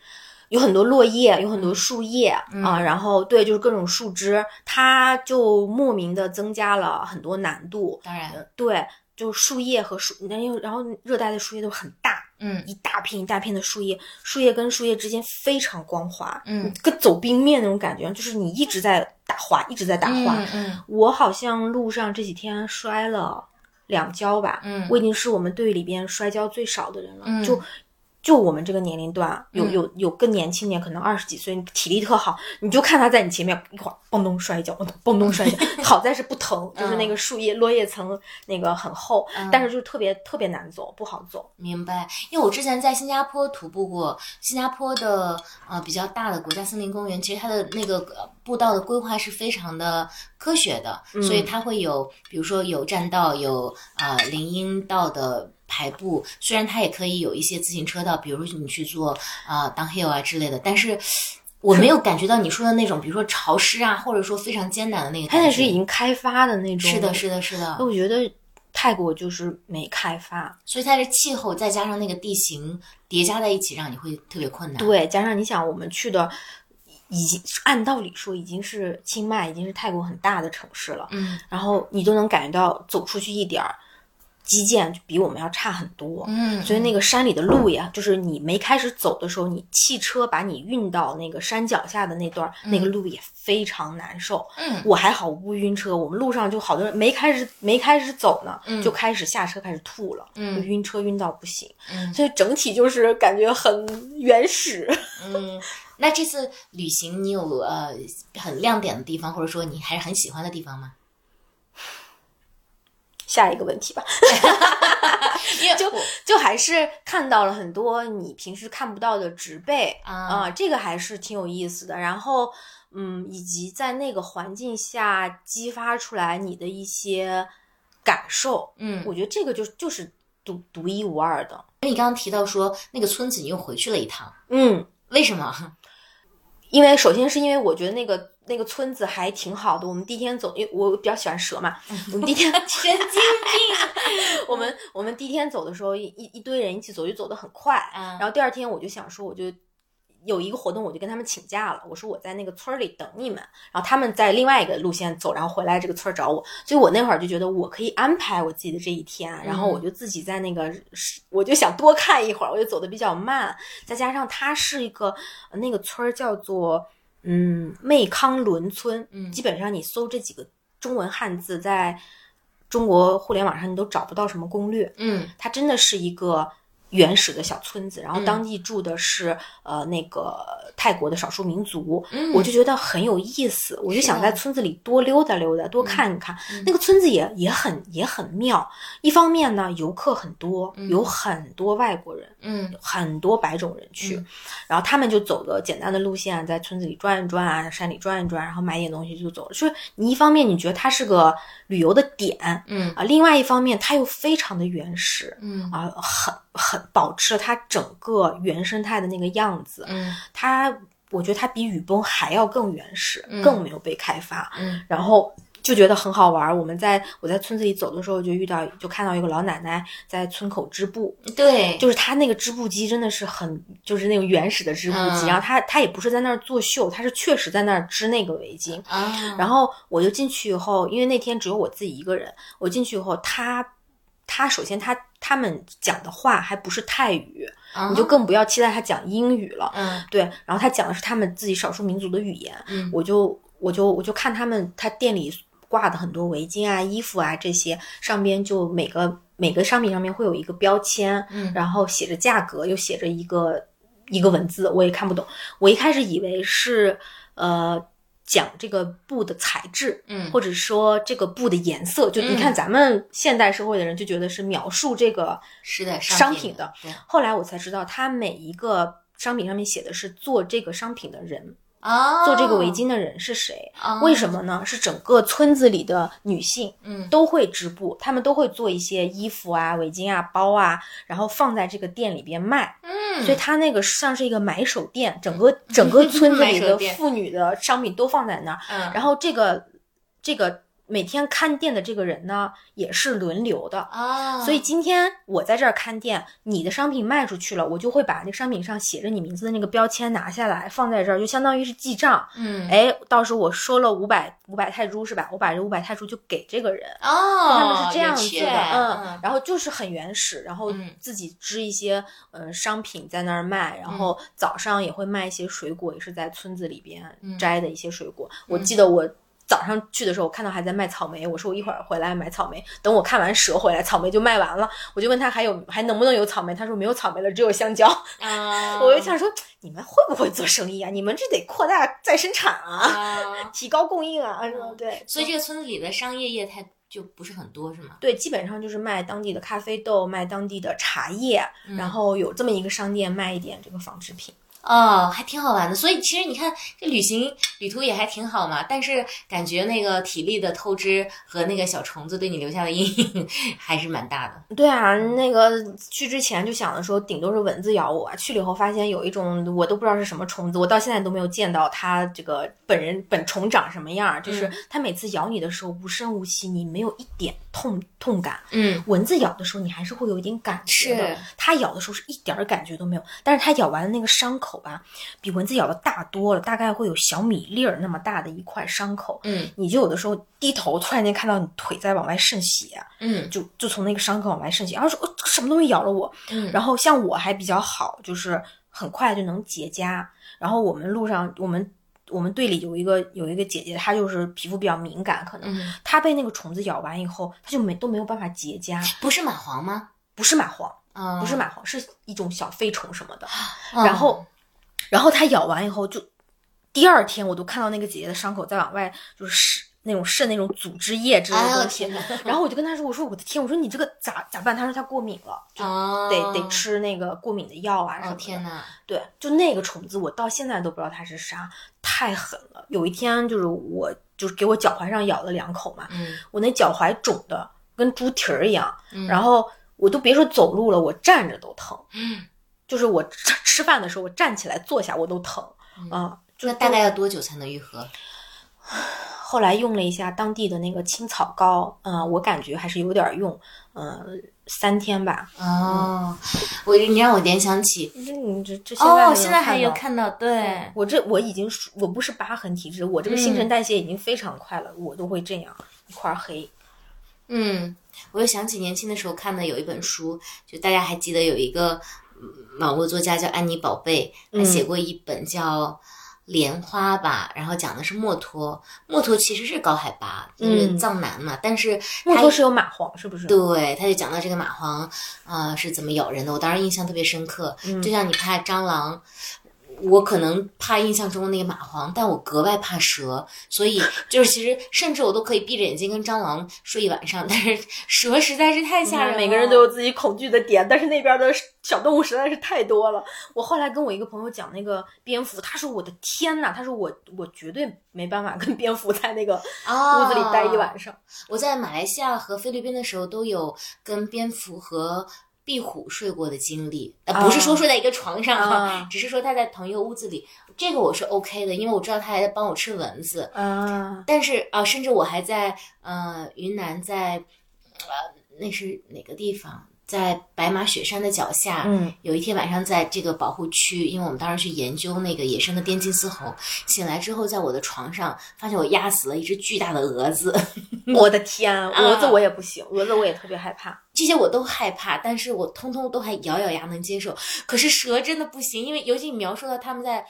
有很多落叶，有很多树叶啊，然后对，就是各种树枝，它就莫名的增加了很多难度。
当然，
对，就树叶和树，然后然后热带的树叶都很大，嗯，一大片一大片的树叶，树叶跟树叶之间非常光滑，嗯，跟走冰面那种感觉，就是你一直在打滑，一直在打滑。嗯，我好像路上这几天摔了。两跤吧，嗯，我已经是我们队里边摔跤最少的人了，就就我们这个年龄段，有有有更年轻点，可能二十几岁，体力特好，你就看他在你前面一会儿蹦咚摔一跤，嘣咚摔一跤，好在是不疼，就是那个树叶落叶层那个很厚，但是就是特别特别难走，不好走。
明白，因为我之前在新加坡徒步过，新加坡的呃比较大的国家森林公园，其实它的那个步道的规划是非常的科学的，所以它会有，比如说有栈道，有啊林荫道的。排布虽然它也可以有一些自行车道，比如你去做啊 downhill 啊之类的，但是我没有感觉到你说的那种，比如说潮湿啊，或者说非常艰难的那个。
它那是已经开发的那种。
是的，是的，是的。
我觉得泰国就是没开发，
所以它的气候再加上那个地形叠加在一起，让你会特别困难。
对，加上你想，我们去的已经按道理说已经是清迈，已经是泰国很大的城市了。
嗯。
然后你都能感觉到走出去一点儿。基建就比我们要差很多，
嗯，
所以那个山里的路呀，就是你没开始走的时候，你汽车把你运到那个山脚下的那段，那个路也非常难受。
嗯，
我还好，我不晕车。我们路上就好多人没开始没开始走呢，就开始下车开始吐了，
嗯，
晕车晕到不行。
嗯，
所以整体就是感觉很原始。
嗯，那这次旅行你有呃很亮点的地方，或者说你还是很喜欢的地方吗？
下一个问题吧，就就还是看到了很多你平时看不到的植被啊，这个还是挺有意思的。然后，嗯，以及在那个环境下激发出来你的一些感受，
嗯，
我觉得这个就就是独独一无二的。
你刚刚提到说那个村子你又回去了一趟，
嗯，
为什么？
因为首先是因为我觉得那个。那个村子还挺好的。我们第一天走，因为我比较喜欢蛇嘛。我们第一天
神经病。
我们我们第一天走的时候，一一堆人一起走，就走得很快。然后第二天我就想说，我就有一个活动，我就跟他们请假了。我说我在那个村里等你们，然后他们在另外一个路线走，然后回来这个村找我。所以我那会儿就觉得我可以安排我自己的这一天，然后我就自己在那个，我就想多看一会儿，我就走的比较慢。再加上它是一个那个村儿叫做。嗯，媚康伦村，
嗯，
基本上你搜这几个中文汉字，在中国互联网上你都找不到什么攻略，
嗯，
它真的是一个。原始的小村子，然后当地住的是呃那个泰国的少数民族，我就觉得很有意思，我就想在村子里多溜达溜达，多看一看。那个村子也也很也很妙，一方面呢游客很多，有很多外国人，
嗯，
很多白种人去，然后他们就走个简单的路线，在村子里转一转啊，山里转一转，然后买点东西就走了。就是你一方面你觉得它是个旅游的点，
嗯
啊，另外一方面它又非常的原始，
嗯
啊很。很保持了它整个原生态的那个样子，
嗯，
它我觉得它比雨崩还要更原始，更没有被开发，
嗯，
然后就觉得很好玩。我们在我在村子里走的时候，就遇到就看到一个老奶奶在村口织布，
对，
就是她那个织布机真的是很就是那种原始的织布机，然后她她也不是在那儿作秀，她是确实在那儿织那个围巾
啊。
然后我就进去以后，因为那天只有我自己一个人，我进去以后，她她首先她。他们讲的话还不是泰语，你就更不要期待他讲英语了。
嗯，
对。然后他讲的是他们自己少数民族的语言。
嗯，
我就我就我就看他们他店里挂的很多围巾啊、衣服啊这些，上边就每个每个商品上面会有一个标签，
嗯，
然后写着价格，又写着一个一个文字，我也看不懂。我一开始以为是呃。讲这个布的材质，
嗯，
或者说这个布的颜色，就你看咱们现代社会的人就觉得是描述这个
是的
商
品
的。后来我才知道，它每一个商品上面写的是做这个商品的人。
啊，
做这个围巾的人是谁？为什么呢？是整个村子里的女性，
嗯，
都会织布，她们都会做一些衣服啊、围巾啊、包啊，然后放在这个店里边卖。
嗯，
所以它那个像是一个买手店，整个整个村子里的 妇女的商品都放在那儿。
嗯，
然后这个这个。每天看店的这个人呢，也是轮流的
啊，
所以今天我在这儿看店，你的商品卖出去了，我就会把那商品上写着你名字的那个标签拿下来，放在这儿，就相当于是记账。
嗯，
哎，到时候我收了五百五百泰铢是吧？我把这五百泰铢就给这个人。
哦，
他们是这样子的，
嗯，
然后就是很原始，然后自己织一些嗯商品在那儿卖，然后早上也会卖一些水果，也是在村子里边摘的一些水果。我记得我。早早上去的时候，我看到还在卖草莓，我说我一会儿回来买草莓。等我看完蛇回来，草莓就卖完了，我就问他还有还能不能有草莓，他说没有草莓了，只有香蕉。
啊，
我就想说，你们会不会做生意啊？你们这得扩大再生产啊，提高供应啊，是吧？对。
所以这个村子里的商业业态就不是很多，是吗？
对，基本上就是卖当地的咖啡豆，卖当地的茶叶，然后有这么一个商店卖一点这个纺织品。
哦，还挺好玩的。所以其实你看，这旅行旅途也还挺好嘛。但是感觉那个体力的透支和那个小虫子对你留下的阴影 还是蛮大的。
对啊，那个去之前就想着说，顶多是蚊子咬我。去了以后发现有一种我都不知道是什么虫子，我到现在都没有见到它这个本人本虫长什么样。就是它每次咬你的时候无声无息，你没有一点痛痛感。
嗯，
蚊子咬的时候你还是会有一点感觉的。它咬的时候是一点儿感觉都没有，但是它咬完的那个伤口。吧，比蚊子咬的大多了，大概会有小米粒儿那么大的一块伤口。
嗯，
你就有的时候低头，突然间看到你腿在往外渗血。
嗯，
就就从那个伤口往外渗血，然后说什么东西咬了我。
嗯，
然后像我还比较好，就是很快就能结痂。然后我们路上，我们我们队里有一个有一个姐姐，她就是皮肤比较敏感，可能她被那个虫子咬完以后，她就没都没有办法结痂。
不是蚂蟥吗？
不是蚂蟥，
啊，
不是蚂蟥，是一种小飞虫什么的。然后。然后她咬完以后，就第二天我都看到那个姐姐的伤口在往外，就是那种渗那种组织液之类的东西。然后我就跟他说：“我说我的天，我说你这个咋咋办？”他说他过敏了，就得得吃那个过敏的药啊什么的。
天呐，
对，就那个虫子，我到现在都不知道它是啥，太狠了。有一天就是我就是给我脚踝上咬了两口嘛，我那脚踝肿的跟猪蹄儿一样，然后我都别说走路了，我站着都疼。就是我吃吃饭的时候，我站起来坐下我都疼啊。
那大概要多久才能愈合？
后来用了一下当地的那个青草膏，嗯，我感觉还是有点用，嗯，三天吧。
哦，我你让我联想起，
你这这哦，
现在还
有
看到，对
我这我已经我不是疤痕体质，我这个新陈代谢已经非常快了，我都会这样一块黑。
嗯，我又想起年轻的时候看的有一本书，就大家还记得有一个。网络作家叫安妮宝贝，他写过一本叫《莲花》吧，然后讲的是墨脱。墨脱其实是高海拔，就是藏南嘛，但是
墨脱是有蚂蟥，是不是？
对，他就讲到这个蚂蟥啊是怎么咬人的，我当时印象特别深刻。就像你怕蟑螂。我可能怕印象中的那个蚂蟥，但我格外怕蛇，所以 就是其实甚至我都可以闭着眼睛跟蟑螂睡一晚上，但是蛇实在是太吓人了。
每个人都有自己恐惧的点，但是那边的小动物实在是太多了。我后来跟我一个朋友讲那个蝙蝠，他说我的天呐，他说我我绝对没办法跟蝙蝠在那个屋子里待一晚上。
我在马来西亚和菲律宾的时候都有跟蝙蝠和。壁虎睡过的经历，呃，不是说睡在一个床上哈，只是说他在同一个屋子里，这个我是 OK 的，因为我知道他还在帮我吃蚊子。
啊，
但是啊，甚至我还在呃云南，在呃那是哪个地方？在白马雪山的脚下，
嗯，
有一天晚上，在这个保护区，因为我们当时去研究那个野生的滇金丝猴，醒来之后，在我的床上发现我压死了一只巨大的蛾子。
我的天，蛾子我也不行，蛾子我也特别害怕，
这些我都害怕，但是我通通都还咬咬牙能接受。可是蛇真的不行，因为尤其你描述到他们在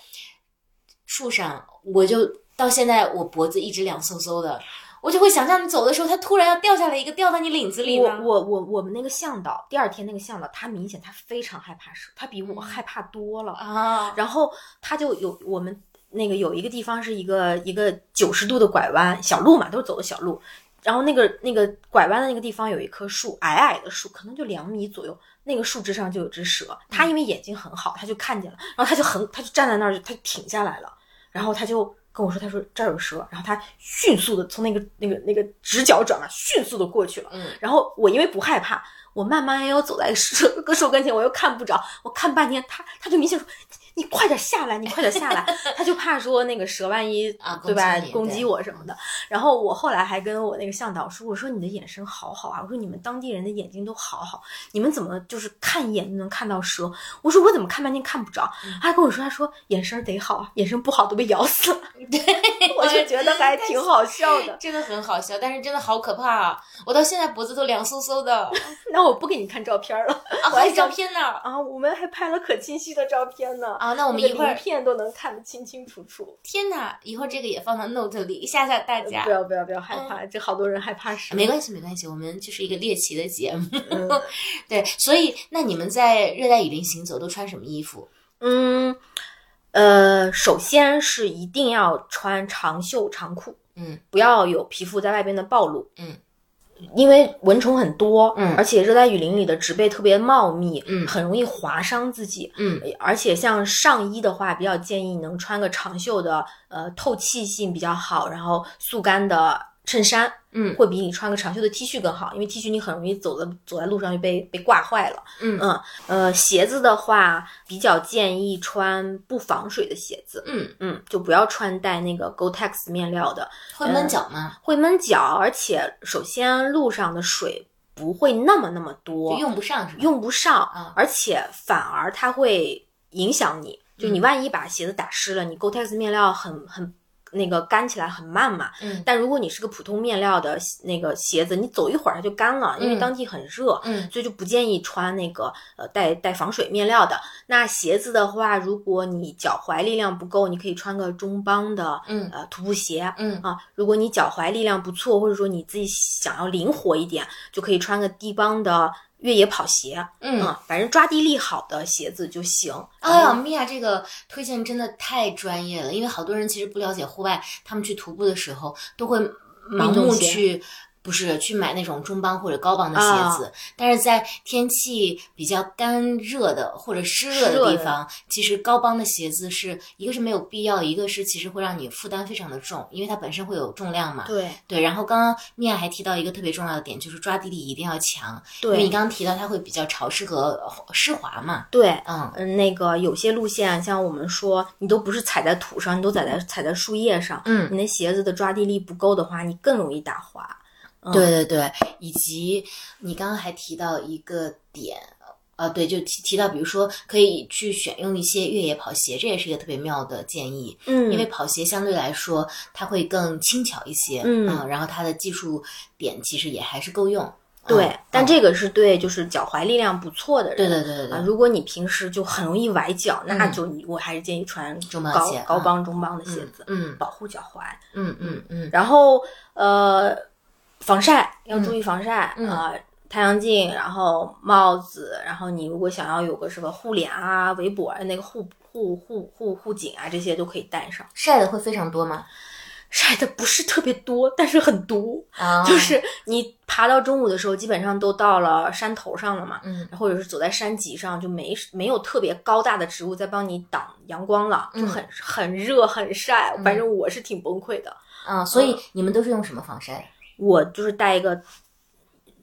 树上，我就到现在我脖子一直凉飕飕的。我就会想象你走的时候，它突然要掉下来一个，掉到你领子里
我我我我们那个向导，第二天那个向导，他明显他非常害怕蛇，他比我害怕多了
啊。
然后他就有我们那个有一个地方是一个一个九十度的拐弯，小路嘛，都是走的小路。然后那个那个拐弯的那个地方有一棵树，矮矮的树，可能就两米左右。那个树枝上就有只蛇，他因为眼睛很好，他就看见了，然后他就很他就站在那儿，他就停下来了，然后他就。跟我说，他说这儿有蛇，然后他迅速的从那个那个那个直角转弯，迅速的过去了。
嗯，
然后我因为不害怕，我慢慢悠悠走在蛇跟蛇跟前，我又看不着，我看半天，他他就明显说。你快点下来，你快点下来，他就怕说那个蛇万一对吧攻击我什么的。然后我后来还跟我那个向导说，我说你的眼神好好啊，我说你们当地人的眼睛都好好，你们怎么就是看一眼就能看到蛇？我说我怎么看半天看不着？他跟我说，他说眼神得好啊，眼神不好都被咬死了。
对，
我就觉得还挺好笑的。
真的很好笑，但是真的好可怕啊！我到现在脖子都凉飕飕的。
那我不给你看照片了，
啊，还有照片呢
啊，我们还拍了可清晰的照片呢
啊，那我们一会儿
片都能看得清清楚楚。
天哪，以后这个也放到 Note 里吓吓大家。
不要不要不要害怕，这好多人害怕什么？
没关系没关系，我们就是一个猎奇的节目。对，所以那你们在热带雨林行走都穿什么衣服？
嗯，呃，首先是一定要穿长袖长裤，
嗯，
不要有皮肤在外边的暴露，
嗯，
因为蚊虫很多，
嗯，
而且热带雨林里的植被特别茂密，
嗯，
很容易划伤自己，
嗯，
而且像上衣的话，比较建议能穿个长袖的，呃，透气性比较好，然后速干的衬衫。
嗯，
会比你穿个长袖的 T 恤更好，因为 T 恤你很容易走的走在路上就被被挂坏了。
嗯
嗯，呃，鞋子的话，比较建议穿不防水的鞋子。
嗯
嗯，就不要穿带那个 Gore-Tex 面料的，
会闷脚吗？
会闷脚，而且首先路上的水不会那么那么多，
用不上是吧？
用不上，
嗯
而且反而它会影响你，就你万一把鞋子打湿了，你 Gore-Tex 面料很很。那个干起来很慢嘛，
嗯，
但如果你是个普通面料的那个鞋子，你走一会儿它就干了，因为当地很热，
嗯，
所以就不建议穿那个呃带带防水面料的。那鞋子的话，如果你脚踝力量不够，你可以穿个中帮的，
嗯
呃徒步鞋，
嗯
啊，如果你脚踝力量不错，或者说你自己想要灵活一点，就可以穿个低帮的。越野跑鞋，
嗯，
反正抓地力好的鞋子就行。
哎呀，米娅这个推荐真的太专业了，因为好多人其实不了解户外，他们去徒步的时候都会盲目去。不是去买那种中帮或者高帮的鞋子，但是在天气比较干热的或者湿热的地方，其实高帮的鞋子是一个是没有必要，一个是其实会让你负担非常的重，因为它本身会有重量嘛。
对
对。然后刚刚米娅还提到一个特别重要的点，就是抓地力一定要强，
对，
因为你刚刚提到它会比较潮湿和湿滑嘛。
对，
嗯
嗯，那个有些路线像我们说，你都不是踩在土上，你都踩在踩在树叶上，
嗯，
你那鞋子的抓地力不够的话，你更容易打滑。
对对对，以及你刚刚还提到一个点，呃，对，就提提到，比如说可以去选用一些越野跑鞋，这也是一个特别妙的建议。
嗯，
因为跑鞋相对来说它会更轻巧一些，
嗯，
然后它的技术点其实也还是够用。
对，但这个是对就是脚踝力量不错的人。
对对对对
啊，如果你平时就很容易崴脚，那就你我还是建议穿
中帮
鞋、高帮、中帮的鞋子，
嗯，
保护脚踝。
嗯嗯嗯。
然后呃。防晒要注意防晒
嗯、
啊，太阳镜，然后帽子，然后你如果想要有个什么护脸啊、围脖那个护护护护护颈啊，这些都可以带上。
晒的会非常多吗？
晒的不是特别多，但是很毒
啊！
就是你爬到中午的时候，基本上都到了山头上了嘛，
嗯，
或者是走在山脊上，就没没有特别高大的植物在帮你挡阳光了，就很、
嗯、
很热很晒，反正我是挺崩溃的。
啊，所以你们都是用什么防晒？
我就是戴一个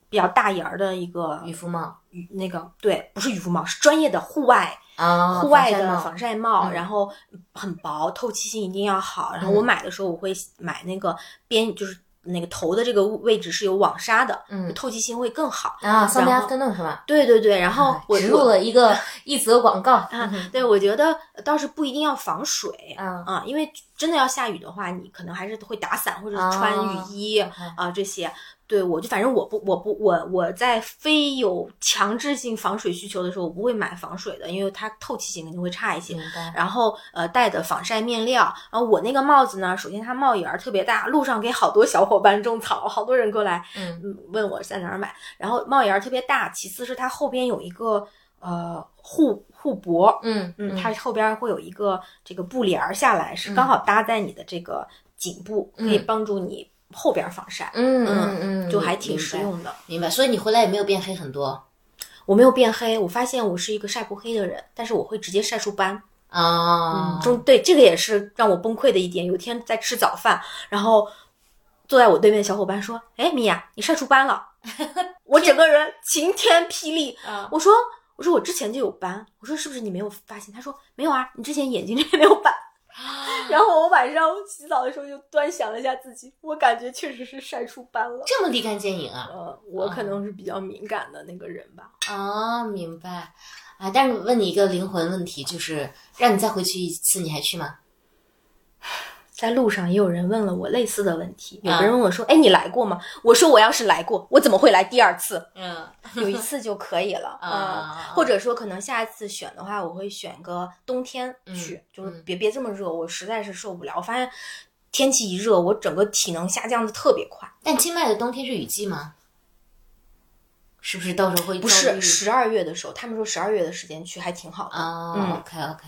比较大檐儿的一个
渔夫帽，
那个对，不是渔夫帽，是专业的户外
啊，
户外的防晒帽，
嗯、
然后很薄，透气性一定要好。然后我买的时候，我会买那个边，就是那个头的这个位置是有网纱的，
嗯，
透气性会更好
啊。Sunday afternoon 是吧？
对对对，然后我
植入了一个 一则广告
啊，对，我觉得倒是不一定要防水
啊
啊，因为真的要下雨的话，你可能还是会打伞或者穿雨衣啊这些。对，我就反正我不我不我我在非有强制性防水需求的时候，我不会买防水的，因为它透气性肯定会差一些。然后呃戴的防晒面料，然后我那个帽子呢，首先它帽檐儿特别大，路上给好多小伙伴种草，好多人过来
嗯
问我在哪儿买。然后帽檐儿特别大，其次是它后边有一个呃护护脖，
嗯
嗯，它后边会有一个这个布帘儿下来，是刚好搭在你的这个颈部，可以帮助你。后边防晒，
嗯嗯嗯，
就还挺实用的。
明白，所以你回来也没有变黑很多。
我没有变黑，我发现我是一个晒不黑的人，但是我会直接晒出斑
啊。
嗯，中对这个也是让我崩溃的一点。有一天在吃早饭，然后坐在我对面的小伙伴说：“哎，米娅，你晒出斑了。” 我整个人晴天霹雳。我说：“我说我之前就有斑。我说是不是你没有发现？”他说：“没有啊，你之前眼睛 这边没有斑。”然后我晚上洗澡的时候就端详了一下自己，我感觉确实是晒出斑了，
这么立竿见影啊！
呃，我可能是比较敏感的那个人吧。
啊，明白。啊，但是问你一个灵魂问题，就是让你再回去一次，你还去吗？
在路上也有人问了我类似的问题，有个人问我说：“哎，你来过吗？”我说：“我要是来过，我怎么会来第二次？
嗯，
有一次就可以了啊。或者说，可能下一次选的话，我会选个冬天去，就是别别这么热，我实在是受不了。我发现天气一热，我整个体能下降的特别快。
但清迈的冬天是雨季吗？是不是到时候会
不是十二月的时候？他们说十二月的时间去还挺好的
啊。OK OK，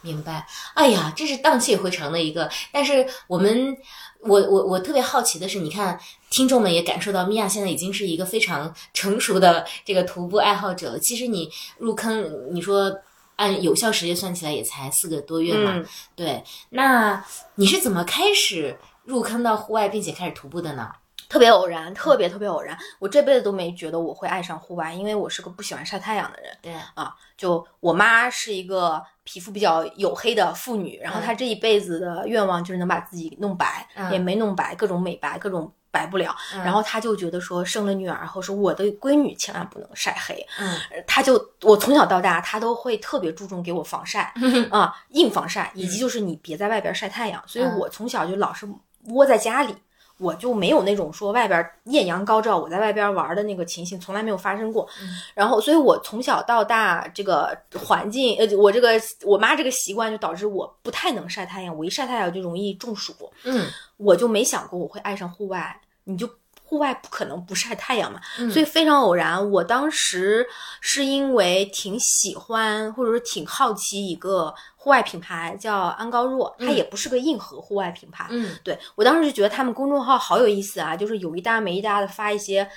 明白。哎呀，这是荡气回肠的一个。但是我们，我我我特别好奇的是，你看听众们也感受到，米娅现在已经是一个非常成熟的这个徒步爱好者了。其实你入坑，你说按有效时间算起来也才四个多月嘛。对，那你是怎么开始入坑到户外，并且开始徒步的呢？
特别偶然，特别特别偶然，我这辈子都没觉得我会爱上户外，因为我是个不喜欢晒太阳的人。
对
啊，就我妈是一个皮肤比较黝黑的妇女，然后她这一辈子的愿望就是能把自己弄白，也没弄白，各种美白，各种白不了。然后她就觉得说，生了女儿后，说我的闺女千万不能晒黑。
嗯，
她就我从小到大，她都会特别注重给我防晒 啊，硬防晒，以及就是你别在外边晒太阳。所以我从小就老是窝在家里。我就没有那种说外边艳阳高照，我在外边玩的那个情形从来没有发生过。然后，所以我从小到大这个环境，呃，我这个我妈这个习惯就导致我不太能晒太阳，我一晒太阳就容易中暑。
嗯，
我就没想过我会爱上户外，你就。户外不可能不晒太阳嘛，所以非常偶然。我当时是因为挺喜欢或者说挺好奇一个户外品牌叫安高若，它也不是个硬核户外品牌。
嗯，
对我当时就觉得他们公众号好有意思啊，就是有一搭没一搭的发一些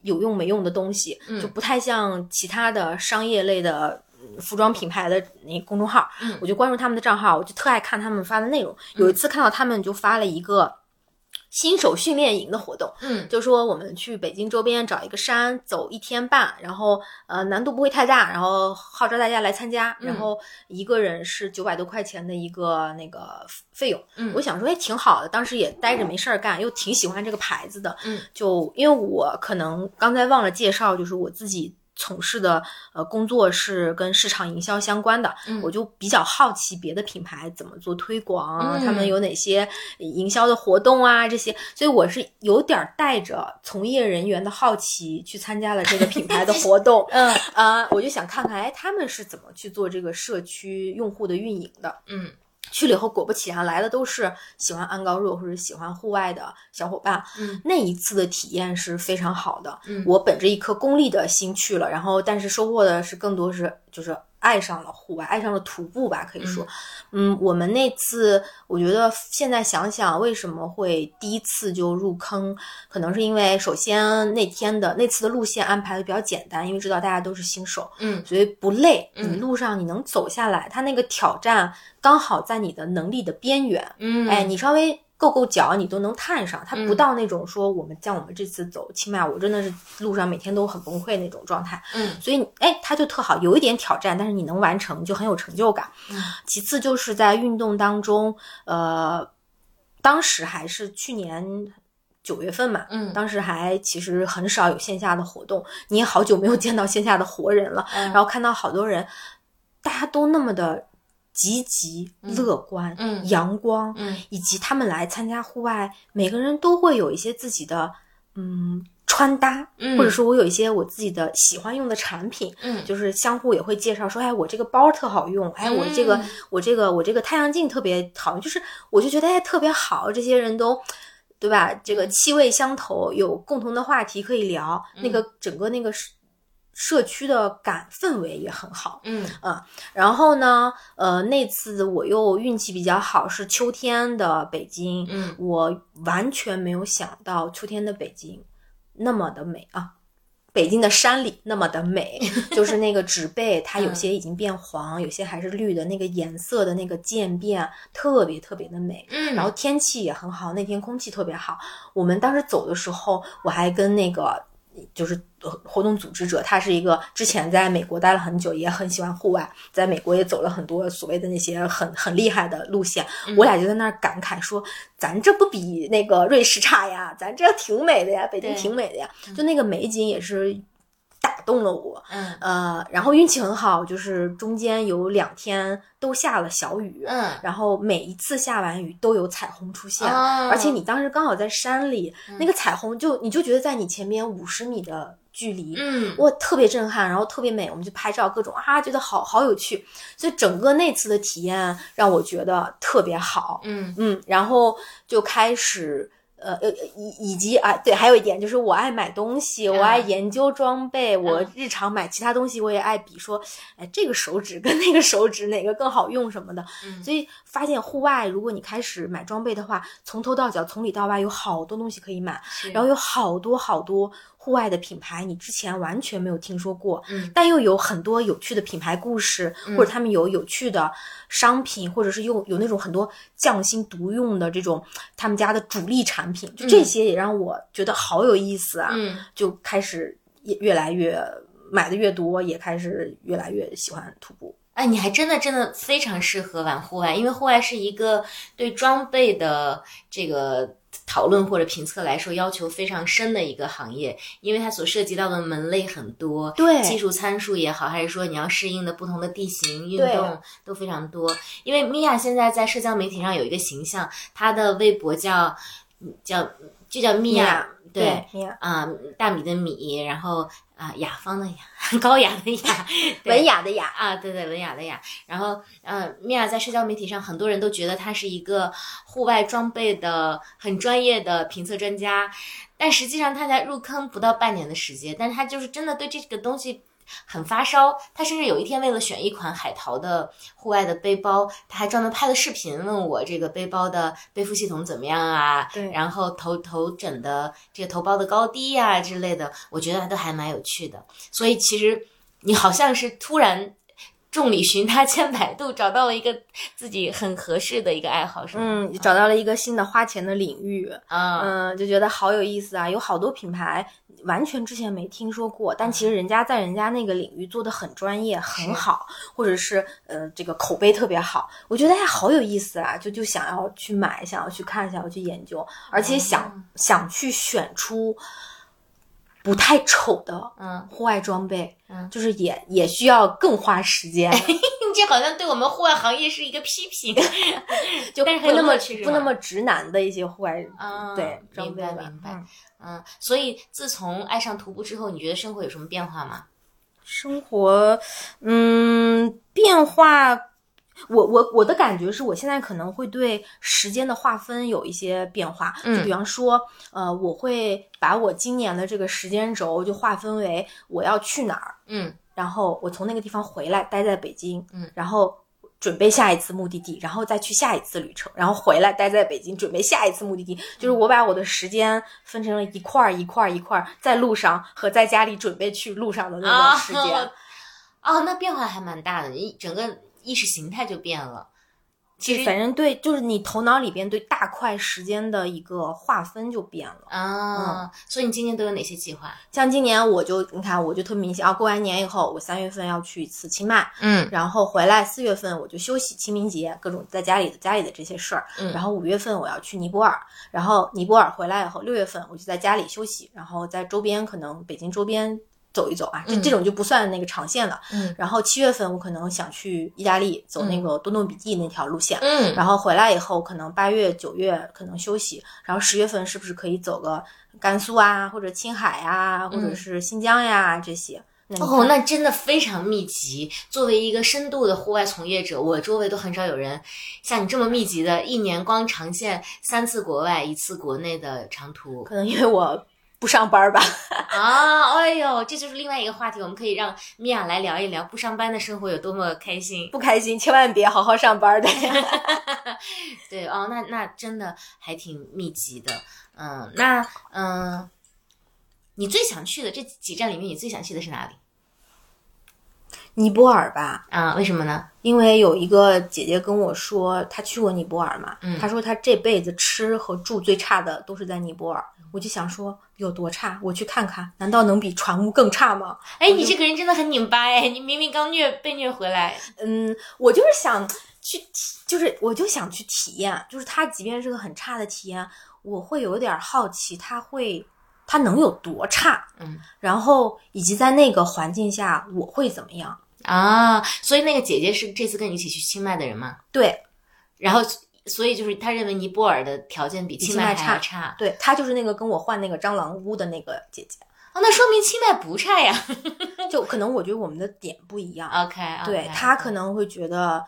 有用没用的东西，就不太像其他的商业类的服装品牌的那公众号。我就关注他们的账号，我就特爱看他们发的内容。有一次看到他们就发了一个。新手训练营的活动，
嗯，
就说我们去北京周边找一个山走一天半，然后呃难度不会太大，然后号召大家来参加，然后一个人是九百多块钱的一个那个费用，
嗯，
我想说哎挺好的，当时也待着没事儿干，又挺喜欢这个牌子的，
嗯，
就因为我可能刚才忘了介绍，就是我自己。从事的呃工作是跟市场营销相关的，我就比较好奇别的品牌怎么做推广，他们有哪些营销的活动啊这些，所以我是有点带着从业人员的好奇去参加了这个品牌的 活动，
嗯。
啊，我就想看看哎他们是怎么去做这个社区用户的运营的，
嗯。
去了以后，果不其然，来的都是喜欢安高热或者喜欢户外的小伙伴。
嗯，
那一次的体验是非常好的。
嗯，
我本着一颗功利的心去了，然后但是收获的是更多是就是。爱上了户外，爱上了徒步吧，可以说，嗯，我们那次，我觉得现在想想，为什么会第一次就入坑，可能是因为首先那天的那次的路线安排的比较简单，因为知道大家都是新手，
嗯，
所以不累，你路上你能走下来，它那个挑战刚好在你的能力的边缘，
嗯，
哎，你稍微。够够脚，你都能探上，它不到那种说我们像我们这次走清迈，我真的是路上每天都很崩溃那种状态。
嗯，
所以哎，它就特好，有一点挑战，但是你能完成就很有成就感。
嗯，
其次就是在运动当中，呃，当时还是去年九月份嘛，
嗯，
当时还其实很少有线下的活动，你也好久没有见到线下的活人了，然后看到好多人，大家都那么的。积极、乐观、阳光，以及他们来参加户外，每个人都会有一些自己的嗯穿搭，或者说我有一些我自己的喜欢用的产品，
嗯，
就是相互也会介绍说，哎，我这个包特好用，哎，我这个我这个我这个太阳镜特别好用，就是我就觉得哎特别好，这些人都对吧？这个气味相投，有共同的话题可以聊，那个整个那个是。社区的感氛围也很好，
嗯。
啊，然后呢，呃，那次我又运气比较好，是秋天的北京，
嗯，
我完全没有想到秋天的北京那么的美啊，北京的山里那么的美，就是那个植被，它有些已经变黄，有些还是绿的，那个颜色的那个渐变特别特别的美，
嗯，
然后天气也很好，那天空气特别好，我们当时走的时候，我还跟那个。就是活动组织者，他是一个之前在美国待了很久，也很喜欢户外，在美国也走了很多所谓的那些很很厉害的路线。我俩就在那儿感慨说：“咱这不比那个瑞士差呀，咱这挺美的呀，北京挺美的呀。”就那个美景也是打动了我。
嗯。
呃，然后运气很好，就是中间有两天都下了小雨，
嗯，
然后每一次下完雨都有彩虹出现，
哦
而且你当时刚好在山里，
嗯。
那个彩虹就你就觉得在你前面五十米的距离，
嗯。
哇，特别震撼，然后特别美，我们就拍照各种啊，觉得好好有趣，所以整个那次的体验让我觉得特别好，
嗯。
嗯，然后就开始。呃呃，以以及啊，对，还有一点就是我爱买东西，我爱
嗯。
研究装备，我
嗯。
日常买其他东西我也爱比说，哎，这个手指跟那个手指哪个更好用什么的。
嗯。
所以发现户外，如果你开始买装备的话，从头到脚，从里到外有好多东西可以买，然后有好多好多户外的品牌，你之前完全没有听说过，
嗯。
但又有很多有趣的品牌故事，
嗯
或者他们有有趣的商品，或者是用有那种很多匠心独用的这种他们家的主力产品，就这些也让我觉得好有意思啊，
嗯。
就开始也越来越买的越多，也开始越来越喜欢徒步。
哎，你还真的真的非常适合玩户外，因为户外是一个对装备的这个讨论或者评测来说要求非常深的一个行业，因为它所涉及到的门类很多，
对
技术参数也好，还是说你要适应的不同的地形运动都非常多。因为米娅现在在社交媒体上有一个形象，她的微博叫叫就叫米娅，
娅
对。
米娅
啊、大米的米，然后啊、雅芳的雅，高雅的雅，
文雅的雅，
啊，对对，文雅的雅。然后，呃，米娅在社交媒体上，很多人都觉得她是一个户外装备的很专业的评测专家，但实际上她才入坑不到半年的时间，但是她就是真的对这个东西。很发烧，他甚至有一天为了选一款海淘的户外的背包，他还专门拍了视频问我这个背包的背负系统怎么样啊？
对
然后头头枕的这个头包的高低呀、之类的，我觉得都还蛮有趣的。所以其实你好像是突然众里寻他千百度，找到了一个自己很合适的一个爱好，是吗？
嗯，找到了一个新的花钱的领域，
啊，
嗯，就觉得好有意思啊！有好多品牌完全之前没听说过，但其实人家在人家那个领域做的很专业、很好，或者是呃这个口碑特别好，我觉得哎好有意思啊！就就想要去买，想要去看，想要去研究，而且想、想去选出不太丑的
嗯，
户外装备，
嗯。
就是也也需要更花时间，
这好像对我们户外行业是一个批评，
就不那么
是
不那么直男的一些户外
嗯，
对装
明
备吧？
白明白。
嗯。
嗯，所以自从爱上徒步之后，你觉得生活有什么变化吗？
生活，嗯，变化，我我我的感觉是我现在可能会对时间的划分有一些变化，
嗯
就比方说，呃，我会把我今年的这个时间轴就划分为我要去哪儿，
嗯
然后我从那个地方回来，待在北京，
嗯，
然后。准备下一次目的地，然后再去下一次旅程，然后回来待在北京，准备下一次目的地。就是我把我的时间分成了一块儿一块儿一块儿，在路上和在家里准备去路上的那
啊
个时间。
哦，那变化还蛮大的，你整个意识形态就变了。其实
反正对，就是你头脑里边对大块时间的一个划分就变了。
啊，所以你今年都有哪些计划？
像今年我就你看，我就特别明显啊，过完年以后，我三月份要去一次清迈，
嗯
然后回来四月份我就休息清明节，各种在家里的家里的这些事儿。
嗯
然后五月份我要去尼泊尔，然后尼泊尔回来以后，六月份我就在家里休息，然后在周边可能北京周边走一走啊，这
嗯
这种就不算那个长线了。
嗯
然后七月份我可能想去意大利走那个多诺比蒂那条路线，
嗯
然后回来以后，可能八月、九月可能休息，然后十月份是不是可以走个甘肃啊，或者青海啊，或者是新疆呀、这些？
哦，那真的非常密集。作为一个深度的户外从业者，我周围都很少有人像你这么密集的，一年光长线三次国外，一次国内的长途
可能因为我不上班吧，
啊！哎呦，这就是另外一个话题，我们可以让米娅来聊一聊不上班的生活有多么开心。
不开心，千万别好好上班的。
对哦，那那真的还挺密集的。嗯，那嗯，你最想去的这几站里面，你最想去的是哪里
尼泊尔吧，
啊？为什么呢？
因为有一个姐姐跟我说，她去过尼泊尔嘛，
嗯
她说她这辈子吃和住最差的都是在尼泊尔。我就想说有多差，我去看看，难道能比船坞更差吗？
哎，你这个人真的很拧巴哎！你明明刚虐被虐回来，
嗯，我就是想去体，就是我就想去体验，就是它即便是个很差的体验，我会有点好奇，它会它能有多差？
嗯，
然后以及在那个环境下我会怎么样？
啊，所以那个姐姐是这次跟你一起去清迈的人吗？
对，
然后所以就是他认为尼泊尔的条件比清迈还要差，
对她就是那个跟我换那个蟑螂屋的那个姐姐。
哦，那说明清迈不差呀。
就可能我觉得我们的点不一样。
OK，,
对他可能会觉得，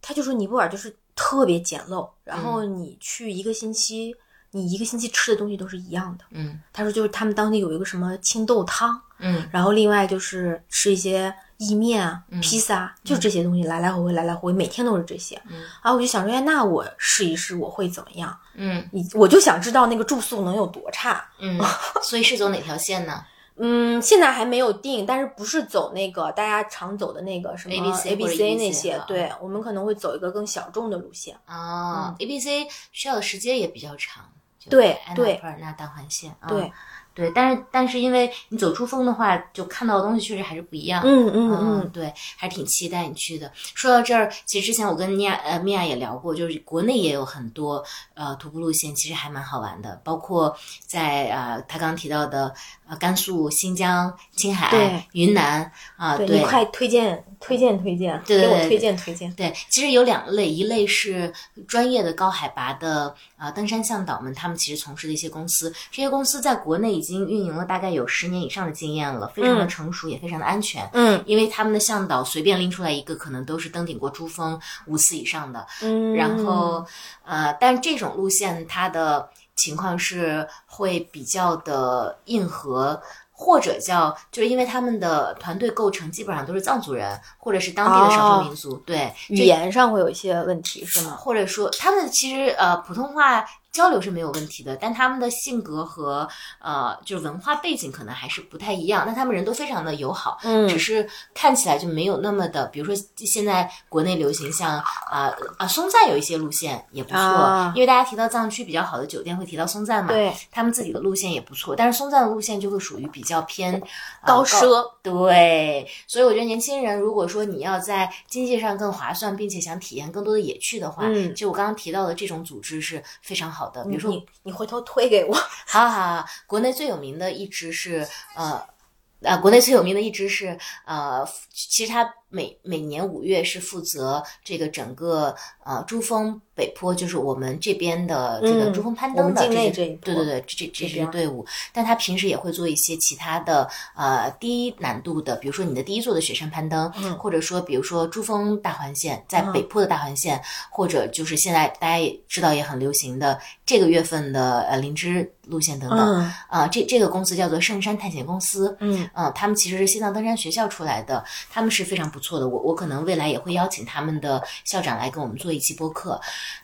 他就说尼泊尔就是特别简陋，然后你去一个星期，你一个星期吃的东西都是一样的。
嗯，
她说就是他们当地有一个什么青豆汤，
嗯，
然后另外就是吃一些意面啊、
嗯
披萨，就这些东西来来回回，来来回回，每天都是这些。
嗯，
然后我就想说，哎，那我试一试，我会怎么样？
嗯
你我就想知道那个住宿能有多差。
嗯，所以是走哪条线呢？
嗯，现在还没有定，但是不是走那个大家常走的那个什么
ABC
ABC 那些
啊？
对，我们可能会走一个更小众的路线。
哦、a b c 需要的时间也比较长。就
对
安娜
对
普尔纳单环线。啊
对，
对，但是但是因为你走珠峰的话，就看到的东西确实还是不一样。
嗯嗯
嗯，
嗯，
对，还挺期待你去的。说到这儿，其实之前我跟米娅呃米娅也聊过，就是国内也有很多呃徒步路线，其实还蛮好玩的，包括在呃他刚刚提到的呃甘肃、新疆、青海、云南啊，
对
对
你快推荐推荐推荐，
对对对
给我推荐推荐。
对，其实有两类，一类是专业的高海拔的啊、呃登山向导们，他们其实从事的一些公司，这些公司在国内已经运营了大概有十年以上的经验了，非常的
嗯
成熟，也非常的安全。
嗯
因为他们的向导随便拎出来一个，可能都是登顶过珠峰五次以上的。
嗯，
然后，呃，但这种路线它的情况是会比较的硬核。或者叫，就是因为他们的团队构成基本上都是藏族人，或者是当地的少数民族，对
语言上会有一些问题是吗？
或者说他们其实呃普通话交流是没有问题的，但他们的性格和呃就是文化背景可能还是不太一样。那他们人都非常的友好，
嗯
只是看起来就没有那么的，比如说现在国内流行像啊啊、松赞有一些路线也不错，
啊
因为大家提到藏区比较好的酒店会提到松赞嘛，
对，
他们自己的路线也不错，但是松赞的路线就会属于比较偏、呃
高奢。
对，所以我觉得年轻人如果说你要在经济上更划算，并且想体验更多的野趣的话，
嗯
就我刚刚提到的这种组织是非常好的。比如说，
你你回头推给我。
好好好，国内最有名的一支是呃。啊，国内最有名的一支是呃，其实它每每年五月是负责这个整个呃珠峰北坡，就是我们这边的这个
嗯
珠峰攀登的
这一
对对对，这这这支队伍，但他平时也会做一些其他的呃低难度的，比如说你的第一座的雪山攀登，
嗯。
或者说比如说珠峰大环线，在
嗯。
北坡的大环线，或者就是现在大家也知道也很流行的这个月份的呃灵芝路线等等。
嗯。
啊、这这个公司叫做圣山探险公司，
嗯。
嗯，他们其实是西藏登山学校出来的，他们是非常不错的。我我可能未来也会邀请他们的校长来跟我们做一期播客。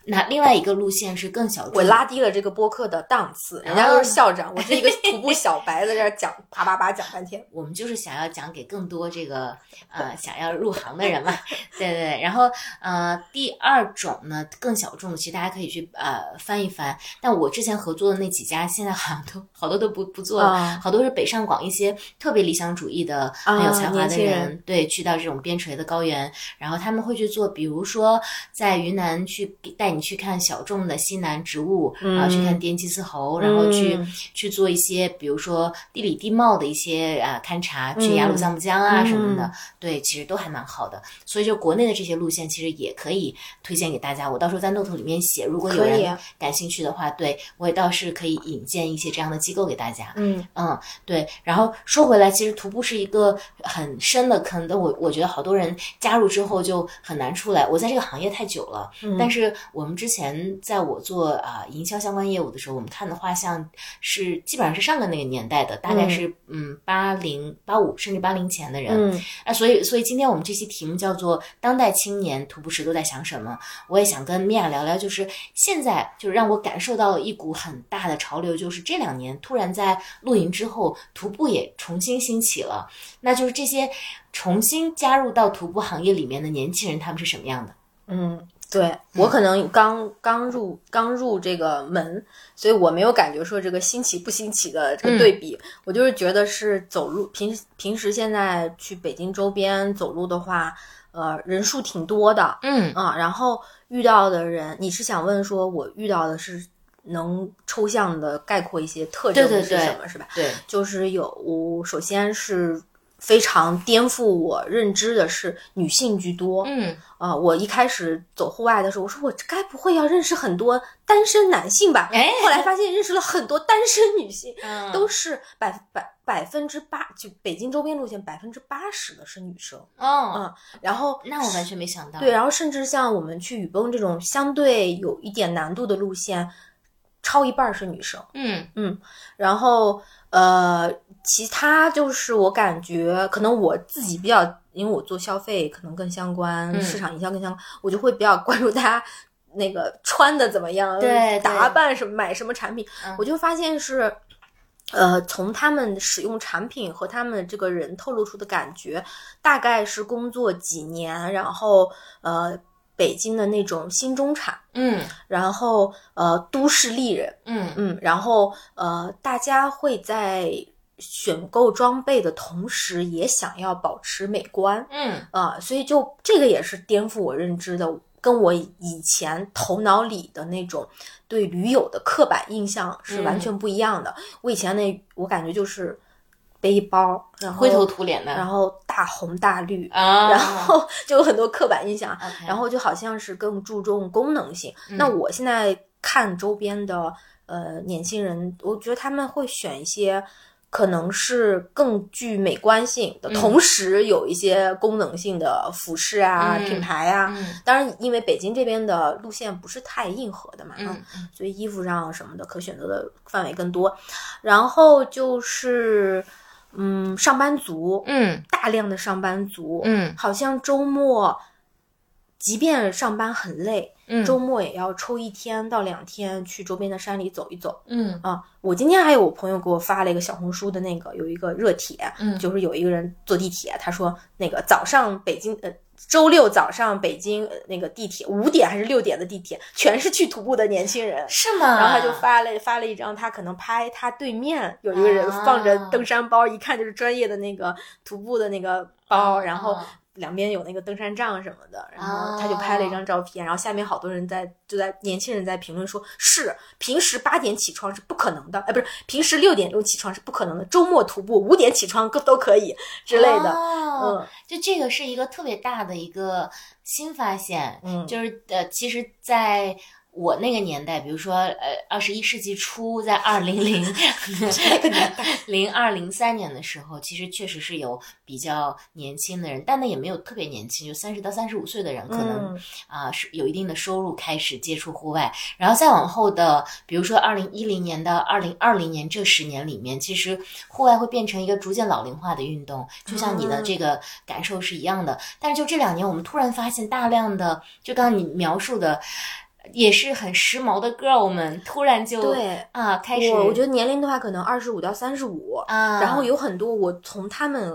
那另外一个路线是更小众，
我拉低了这个播客的档次，人家都是校长，我是一个徒步 小白，在这儿讲啪啪啪讲半天。
我们就是想要讲给更多这个呃想要入行的人嘛，对对对。然后呃第二种呢更小众的，其实大家可以去呃翻一翻。但我之前合作的那几家，现在好像都好多都不不做了，
啊
好多是北上广一些特别理想主义的、
啊
很有才华的
人，
对，去到这种边陲的高原，然后他们会去做，比如说在云南去带你去看小众的西南植物，然后去看滇鸡丝猴，然后去、
嗯
去做一些，比如说地理地貌的一些啊勘察，去雅鲁藏布江啊
嗯
什么的，对，其实都还蛮好的。所以就国内的这些路线，其实也可以推荐给大家。我到时候在 note 里面写，如果有人感兴趣的话，对我也倒是可以引荐一些这样的机构给大家。
嗯
嗯，对。然后说回来，其实徒步是一个很深的坑但。我我觉得好多人加入之后就很难出来。我在这个行业太久了，
嗯
但是我们之前在我做啊、营销相关业务的时候，我们看的画像是基本上是上个那个年代的，大概是嗯八零八五甚至八零前的人。
嗯
啊，所以所以今天我们这期题目叫做“当代青年徒步时都在想什么”。我也想跟米娅聊聊，就是现在就是让我感受到了一股很大的潮流，就是这两年突然在露营之后，徒步也重新兴起了。那就是这些重新加入到徒步行业里面的年轻人，他们是什么样的？
嗯，对我可能刚刚入刚入这个门，所以我没有感觉说这个新奇不新奇的这个对比，我就是觉得是走路平平时现在去北京周边走路的话，呃，人数挺多的，
嗯
啊，然后遇到的人，你是想问说我遇到的是能抽象的概括一些特征是什么，是吧？
对，
就是有，首先是。非常颠覆我认知的是女性居多，
嗯，
啊，我一开始走户外的时候，我说我该不会要认识很多单身男性吧？
哎，
后来发现认识了很多单身女性，
嗯，
都是百百百分之八，就北京周边路线百分之八十的是女生，
哦，
嗯，然后
那我完全没想到，
对，然后甚至像我们去雨崩这种相对有一点难度的路线，超一半是女生，
嗯
嗯，然后。呃，其他就是我感觉可能我自己比较，因为我做消费可能更相关，市场营销更相关，我就会比较关注大家那个穿的怎么样，
对，
打扮什么，买什么产品，我就发现是，呃，从他们使用产品和他们这个人透露出的感觉，大概是工作几年，然后呃。北京的那种新中产，
嗯，
然后呃，都市丽人，
嗯
嗯，然后呃，大家会在选购装备的同时，也想要保持美观，
嗯
啊，所以就这个也是颠覆我认知的，跟我以前头脑里的那种对驴友的刻板印象是完全不一样的。我以前那我感觉就是。背包，然后
灰头土脸的，
然后大红大绿，
啊，
然后 就有很多刻板印象，然
后
就好像是更注重功能性。那我现在看周边的呃年轻人，我觉得他们会选一些可能是更具美观性的，同时有一些功能性的服饰啊、品牌啊。当然，因为北京这边的路线不是太硬核的嘛，
嗯，
所以衣服上什么的可选择的范围更多。然后就是。嗯，上班族，
嗯，
大量的上班族，
嗯，
好像周末，即便上班很累，
嗯，
周末也要抽一天到两天去周边的山里走一走，
嗯
啊，我今天还有我朋友给我发了一个小红书的那个有一个热帖，
嗯，
就是有一个人坐地铁，他说那个早上北京呃。周六早上，北京那个地铁五点还是六点的地铁，全是去徒步的年轻人，
是吗？
然后他就发了发了一张，他可能拍他对面有一个人放着登山包，一看就是专业的那个徒步的那个包，然后。两边有那个登山杖什么的，然后他就拍了一张照片，然后下面好多人在就在年轻人在评论说，是平时八点起床是不可能的，哎，不是平时六点钟起床是不可能的，周末徒步五点起床都 都可以之类的，嗯，
就这个是一个特别大的一个新发现，
嗯，
就是呃，其实，在。我那个年代，比如说，呃，二十一世纪初，在二零零 零二零三年的时候，其实确实是有比较年轻的人，但那也没有特别年轻，就三十到三十五岁的人，可能啊是有一定的收入开始接触户外，然后再往后的，比如说二零一零年到二零二零年这十年里面，其实户外会变成一个逐渐老龄化的运动，就像你的这个感受是一样的。但是就这两年，我们突然发现大量的，就刚刚你描述的。也是很时髦的 girl 们，突然就
对
啊，开始。
我我觉得年龄的话，可能二十五到三十五
啊，
然后有很多我从他们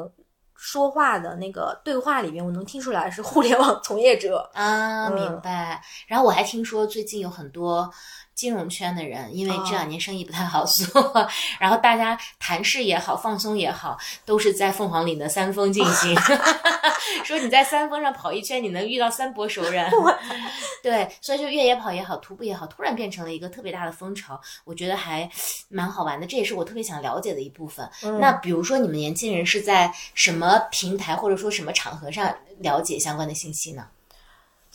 说话的那个对话里面，我能听出来是互联网从业者
啊，明白。然后我还听说最近有很多。金融圈的人，因为这两年生意不太好做，然后大家谈事也好，放松也好，都是在凤凰岭的三峰进行。说你在三峰上跑一圈，你能遇到三波熟人。对，所以就越野跑也好，徒步也好，突然变成了一个特别大的风潮，我觉得还蛮好玩的。这也是我特别想了解的一部分。那比如说，你们年轻人是在什么平台或者说什么场合上了解相关的信息呢？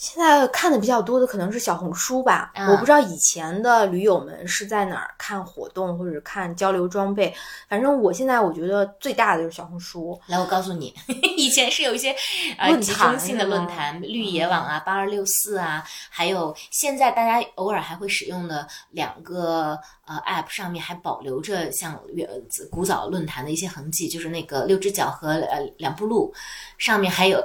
现在看的比较多的可能是小红书吧，我不知道以前的驴友们是在哪儿看活动或者看交流装备。反正我现在我觉得最大的就是小红书。
来，我告诉你，以前是有一些呃集中性的论坛，绿野网啊、八二六四啊，还有现在大家偶尔还会使用的两个呃 App 上面还保留着像古早论坛的一些痕迹，就是那个六只脚和呃两步路上面还有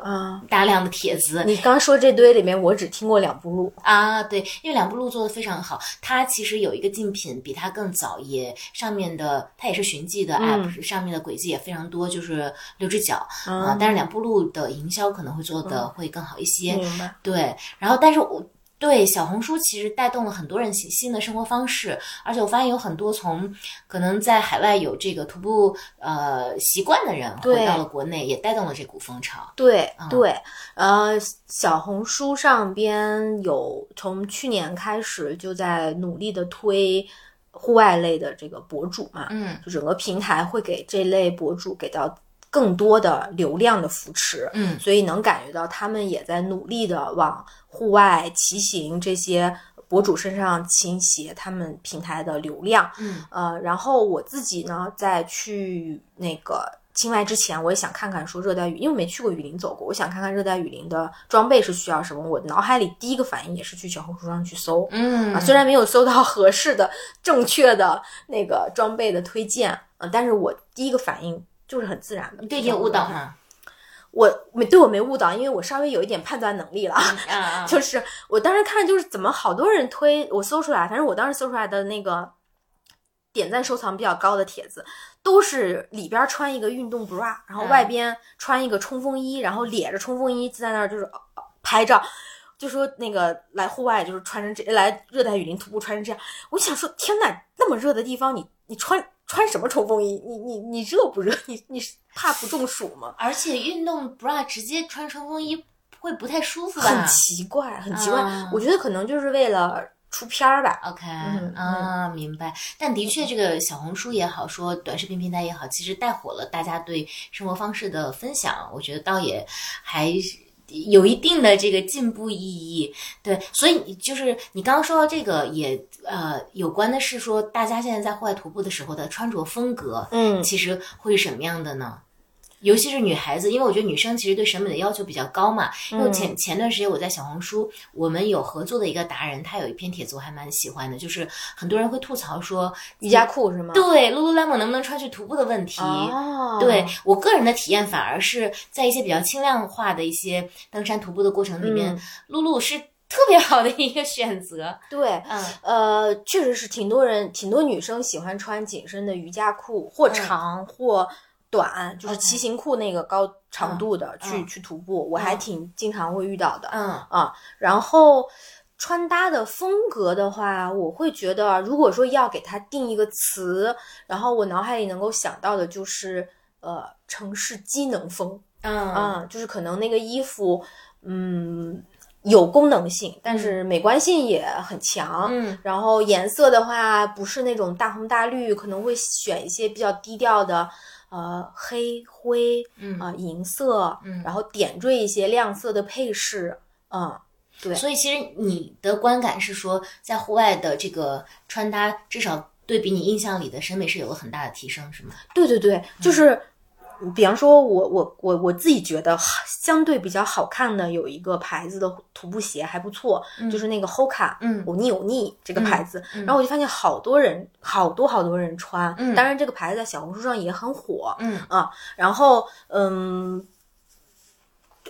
大量的帖子。
你刚说这堆里。面我只听过两步路
啊，对，因为两步路做的非常好，它其实有一个竞品比它更早，也上面的它也是寻迹的 app，上面的轨迹也非常多，就是六只脚啊，但是两步路的营销可能会做的会更好一些？对，然后但是我对，小红书其实带动了很多人新新的生活方式，而且我发现有很多从可能在海外有这个徒步呃习惯的人回到了国内，也带动了这股风潮。
对对，呃，小红书上边有从去年开始就在努力的推户外类的这个博主嘛，
嗯，
就整个平台会给这类博主给到。更多的流量的扶持，
嗯，
所以能感觉到他们也在努力的往户外骑行这些博主身上倾斜他们平台的流量，
嗯，
呃，然后我自己呢，在去那个清迈之前，我也想看看说热带雨，因为没去过雨林走过，我想看看热带雨林的装备是需要什么。我脑海里第一个反应也是去小红书上去搜，
嗯，
啊，虽然没有搜到合适的、正确的那个装备的推荐，呃，但是我第一个反应。就是很自然的，
对你误导吗？
我没对我没误导，因为我稍微有一点判断能力了。就是我当时看，就是怎么好多人推我搜出来，反正我当时搜出来的那个点赞收藏比较高的帖子，都是里边穿一个运动 bra，然后外边穿一个冲锋衣，然后咧着冲锋衣在那儿就是拍照，就说那个来户外就是穿成这来热带雨林徒步穿成这样。我想说，天呐，那么热的地方，你你穿。穿什么冲锋衣？你你你热不热？你你怕不中暑吗？
而且运动 bra 直接穿冲锋衣会不太舒服吧？
很奇怪，很奇怪。我觉得可能就是为了出片儿吧。
OK，啊，明白。但的确，这个小红书也好，说短视频平台也好，其实带火了大家对生活方式的分享。我觉得倒也还。有一定的这个进步意义，对，所以就是你刚刚说到这个，也呃有关的是说，大家现在在户外徒步的时候的穿着风格，
嗯，
其实会是什么样的呢？尤其是女孩子，因为我觉得女生其实对审美的要求比较高嘛。因为前前段时间我在小红书，我们有合作的一个达人，他有一篇帖子我还蛮喜欢的，就是很多人会吐槽说
瑜伽裤是吗？
对，Lululemon 能不能穿去徒步的问题。
哦，
对我个人的体验，反而是在一些比较轻量化的一些登山徒步的过程里面，露露是特别好的一个选择。
对，
嗯，
呃，确实是挺多人，挺多女生喜欢穿紧身的瑜伽裤，或长或。短就是骑行裤那个高长度的去去徒步，我还挺经常会遇到的。
嗯
啊，然后穿搭的风格的话，我会觉得，如果说要给它定一个词，然后我脑海里能够想到的就是呃城市机能风。
嗯
啊，就是可能那个衣服嗯有功能性，但是美观性也很强。
嗯，
然后颜色的话不是那种大红大绿，可能会选一些比较低调的。呃，黑灰，
嗯
啊，银色，
嗯，
然后点缀一些亮色的配饰，嗯，对。
所以其实你的观感是说，在户外的这个穿搭，至少对比你印象里的审美是有了很大的提升，是吗？
对对对，就是。比方说，我我我我自己觉得相对比较好看的有一个牌子的徒步鞋还不错，就是那个 Hoka，
嗯，
欧尼欧尼这个牌子，然后我就发现好多人，好多好多人穿，
嗯，
当然这个牌子在小红书上也很火，
嗯
啊，然后嗯，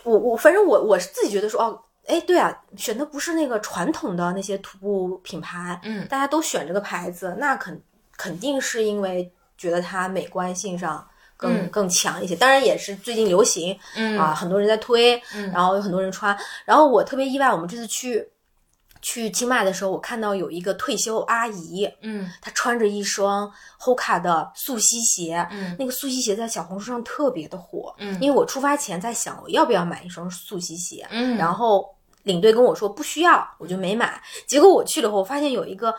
我我反正我我是自己觉得说，哦，哎，对啊，选的不是那个传统的那些徒步品牌，
嗯，
大家都选这个牌子，那肯肯定是因为觉得它美观性上。更更强一些，当然也是最近流行，
嗯
啊，很多人在推，
嗯，
然后有很多人穿，然后我特别意外，我们这次去去清迈的时候，我看到有一个退休阿姨，
嗯，
她穿着一双 Hoka 的素吸鞋，
嗯，
那个素吸鞋在小红书上特别的火，
嗯，
因为我出发前在想我要不要买一双素吸鞋，
嗯，
然后领队跟我说不需要，我就没买，结果我去了后，我发现有一个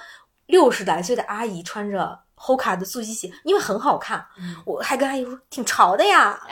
六十来岁的阿姨穿着。Hoka 的速吸鞋，因为很好看，我还跟阿姨说挺潮的呀。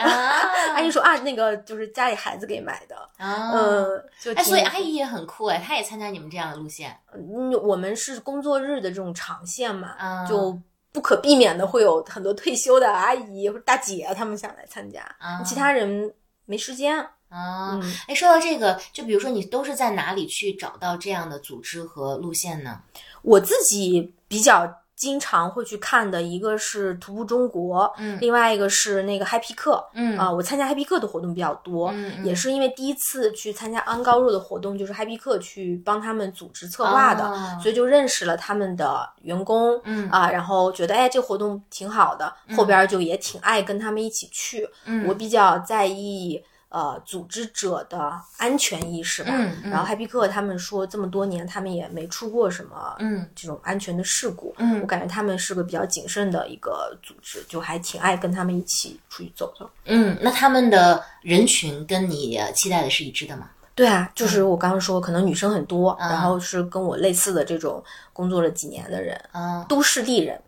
阿姨说啊，那个就是家里孩子给买的。嗯，就
哎，所以阿姨也很酷哎，她也参加你们这样的路线。
嗯，我们是工作日的这种长线嘛，就不可避免的会有很多退休的阿姨或者大姐他们想来参加，其他人没时间
啊。哎，说到这个，就比如说你都是在哪里去找到这样的组织和路线呢？
我自己比较。经常会去看的一个是徒步中国，
嗯，
另外一个是那个 Happy 课，
嗯。
啊，我参加 Happy 课的活动比较多，
嗯，
也是因为第一次去参加安高若的活动，就是 Happy 课去帮他们组织策划的，所以就认识了他们的员工，
嗯。
啊，然后觉得哎这活动挺好的，后边就也挺爱跟他们一起去，
嗯，
我比较在意呃组织者的安全意识吧。
嗯嗯
然后 Happy 客他们说这么多年他们也没出过什么
嗯
这种安全的事故。
嗯
我感觉他们是个比较谨慎的一个组织，就还挺爱跟他们一起出去走的。
嗯，那他们的人群跟你呃期待的是一致的吗？
对啊，就是我刚刚说，可能女生很多，
嗯
然后是跟我类似的这种工作了几年的人，
嗯，
都市丽人。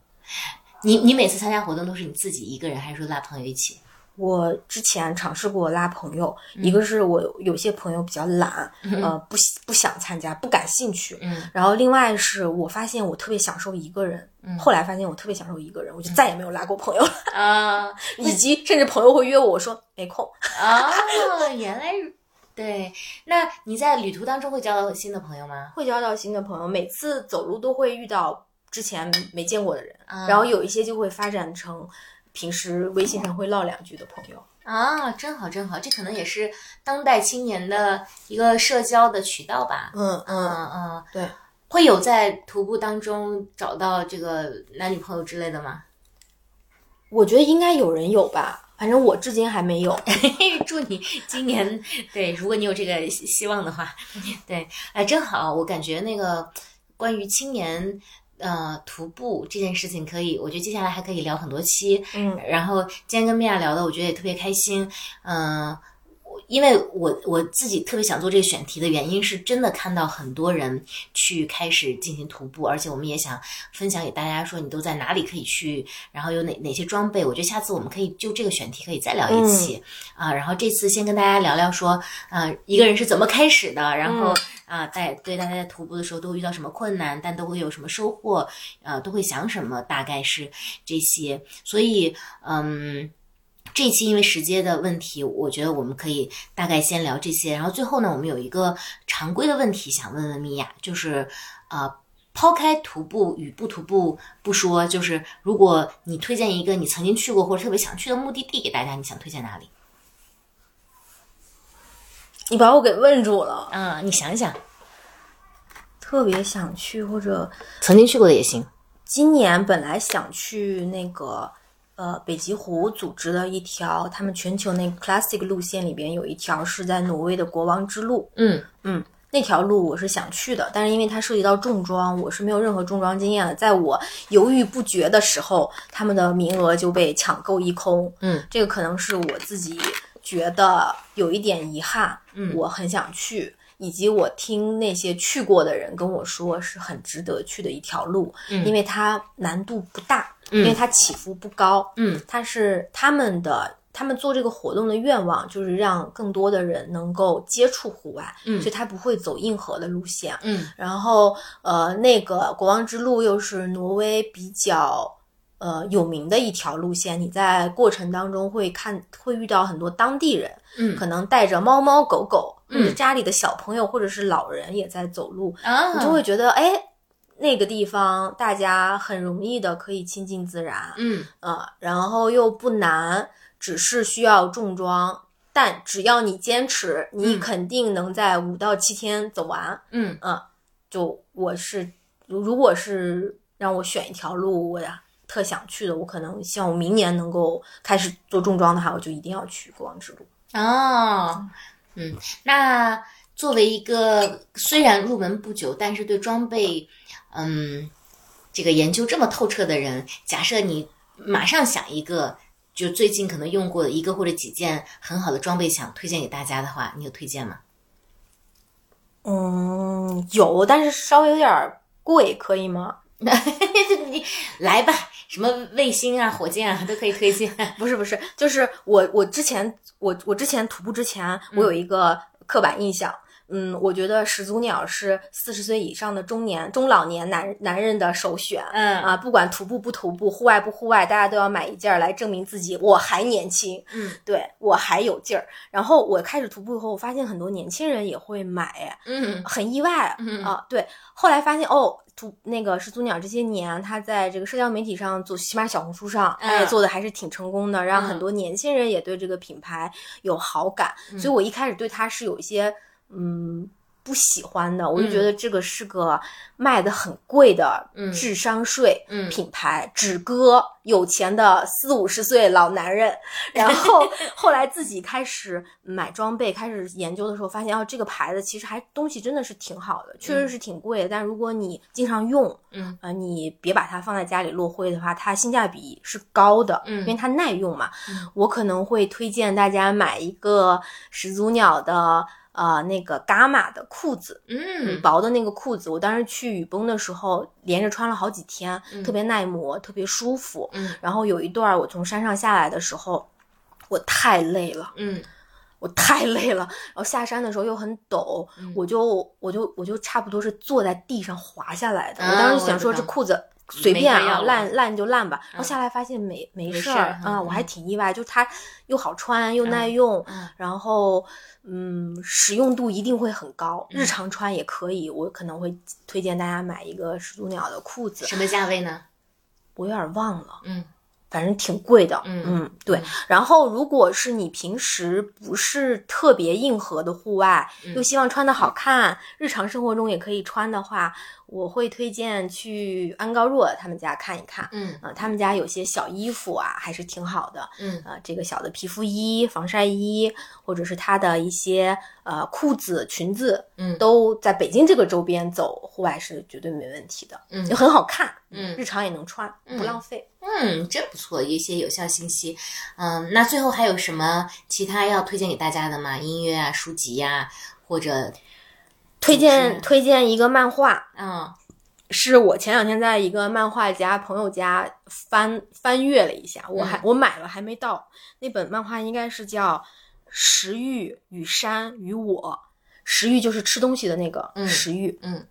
你你每次参加活动都是你自己一个人，还是说拉朋友一起？
我之前尝试过拉朋友，
嗯
一个是我有些朋友比较懒，呃，不不想参加，不感兴趣。
嗯
然后另外是我发现我特别享受一个人，后来发现我特别享受一个人，我就再也没有拉过朋友了，
啊
以及甚至朋友会约我，我说没空。
啊，原来是对。那你在旅途当中会交到新的朋友吗？
会交到新的朋友，每次走路都会遇到之前没见过的人，
啊
然后有一些就会发展成平时微信上会唠两句的朋友。
啊，真好真好，这可能也是当代青年的一个社交的渠道吧。
嗯
嗯嗯，
对，
会有在徒步当中找到这个男女朋友之类的吗？
我觉得应该有人有吧，反正我至今还没有。
祝你今年对，如果你有这个希希望的话，对，哎，真好，我感觉那个关于青年呃徒步这件事情，可以，我觉得接下来还可以聊很多期。
嗯，
然后今天跟米娅聊的，我觉得也特别开心。嗯、我因为我我自己特别想做这个选题的原因，是真的看到很多人去开始进行徒步，而且我们也想分享给大家，说你都在哪里可以去，然后有哪哪些装备。我觉得下次我们可以就这个选题可以再聊一期、啊。然后这次先跟大家聊聊说，啊，一个人是怎么开始的，然后。啊，在对大家在徒步的时候都会遇到什么困难，但都会有什么收获，啊，都会想什么，大概是这些。所以，嗯，这一期因为时间的问题，我觉得我们可以大概先聊这些。然后最后呢，我们有一个常规的问题想问问米娅，就是呃，抛开徒步与不徒步不说，就是如果你推荐一个你曾经去过或者特别想去的目的地给大家，你想推荐哪里？
你把我给问住了，
嗯，你想想，
特别想去，或者
曾经去过的也行。
今年本来想去那个呃北极狐组织的一条，他们全球那个 classic 路线里边有一条是在挪威的国王之路，
嗯
嗯，那条路我是想去的，但是因为它涉及到重装，我是没有任何重装经验的。在我犹豫不决的时候，他们的名额就被抢购一空。
嗯，
这个可能是我自己觉得有一点遗憾。
嗯
我很想去，以及我听那些去过的人跟我说是很值得去的一条路，
嗯
因为它难度不大，
嗯
因为它起伏不高。
嗯
它是他们的，他们做这个活动的愿望就是让更多的人能够接触户外，
嗯
所以他不会走硬核的路线。
嗯
然后呃，那个国王之路又是挪威比较呃有名的一条路线，你在过程当中会看会遇到很多当地人，
嗯
可能带着猫猫狗狗，或者
嗯
家里的小朋友或者是老人也在走路，
啊，
你就会觉得哎。那个地方大家很容易的可以亲近自然，
嗯
啊，然后又不难，只是需要重装，但只要你坚持，你
嗯
肯定能在五到七天走完。
嗯啊
就我是，如如果是让我选一条路，我呀特想去的，我可能希望我明年能够开始做重装的话，我就一定要去国王之路。
哦，嗯，那作为一个虽然入门不久，但是对装备，嗯，这个研究这么透彻的人，假设你马上想一个，就最近可能用过的一个或者几件很好的装备，想推荐给大家的话，你有推荐吗？
嗯，有，但是稍微有点儿贵，可以吗？
你来吧，什么卫星啊、火箭啊都可以推荐。
不是不是，就是我我之前我我之前徒步之前，我有一个刻板印象。嗯，我觉得始祖鸟是四十岁以上的中年中老年男男人的首选。
嗯
啊，不管徒步不徒步，户外不户外，大家都要买一件儿来证明自己我还年轻，
嗯
对我还有劲儿。然后我开始徒步以后，我发现很多年轻人也会买，哎
嗯
很意外
嗯
啊。对，后来发现哦，徒那个始祖鸟这些年，他在这个社交媒体上做，起码小红书上，哎
嗯
做的还是挺成功的，让
嗯
很多年轻人也对这个品牌有好感。所以我一开始对他是有一些嗯不喜欢的，我就觉得这个是个卖的很贵的智商税品牌，只割有钱的四五十岁老男人。然后 后来自己开始买装备，开始研究的时候，发现哦，这个牌子其实还东西真的是挺好的，确实是挺贵的。但如果你经常用，
嗯，
呃，你别把它放在家里落灰的话，它性价比是高的，
嗯，
因为它耐用嘛。我可能会推荐大家买一个始祖鸟的。呃，那个伽马的裤子，
嗯，
薄的那个裤子，我当时去雨崩的时候，连着穿了好几天，特别耐磨，特别舒服。
嗯，
然后有一段我从山上下来的时候，我太累了，
嗯，
我太累了。然后下山的时候又很陡，我就我就我就差不多是坐在地上滑下来的。我当时想说这裤子。随便啊，烂烂就烂吧。然后下来发现没
没
事儿啊，我还挺意外，就它又好穿又耐用，然后嗯，实用度一定会很高，日常穿也可以。我可能会推荐大家买一个始祖鸟的裤子。
什么价位呢？
我有点忘了。
嗯。
反正挺贵的，
嗯
嗯，对。然后，如果是你平时不是特别硬核的户外，又希望穿的好看，日常生活中也可以穿的话，我会推荐去安高若他们家看一看。
嗯，
啊，他们家有些小衣服啊，还是挺好的。
嗯，
啊，这个小的皮肤衣、防晒衣，或者是他的一些呃裤子、裙子，
嗯，
都在北京这个周边走户外是绝对没问题的。
嗯，
就很好看。
嗯，
日常也能穿，不浪费。
嗯，这不错，一些有效信息。嗯，那最后还有什么其他要推荐给大家的吗？音乐啊，书籍呀，或者
推荐推荐一个漫画。
嗯，
是我前两天在一个漫画家朋友家翻翻阅了一下，我还我买了还没到那本漫画，应该是叫《食欲与山与我》，食欲就是吃东西的那个食欲。
嗯。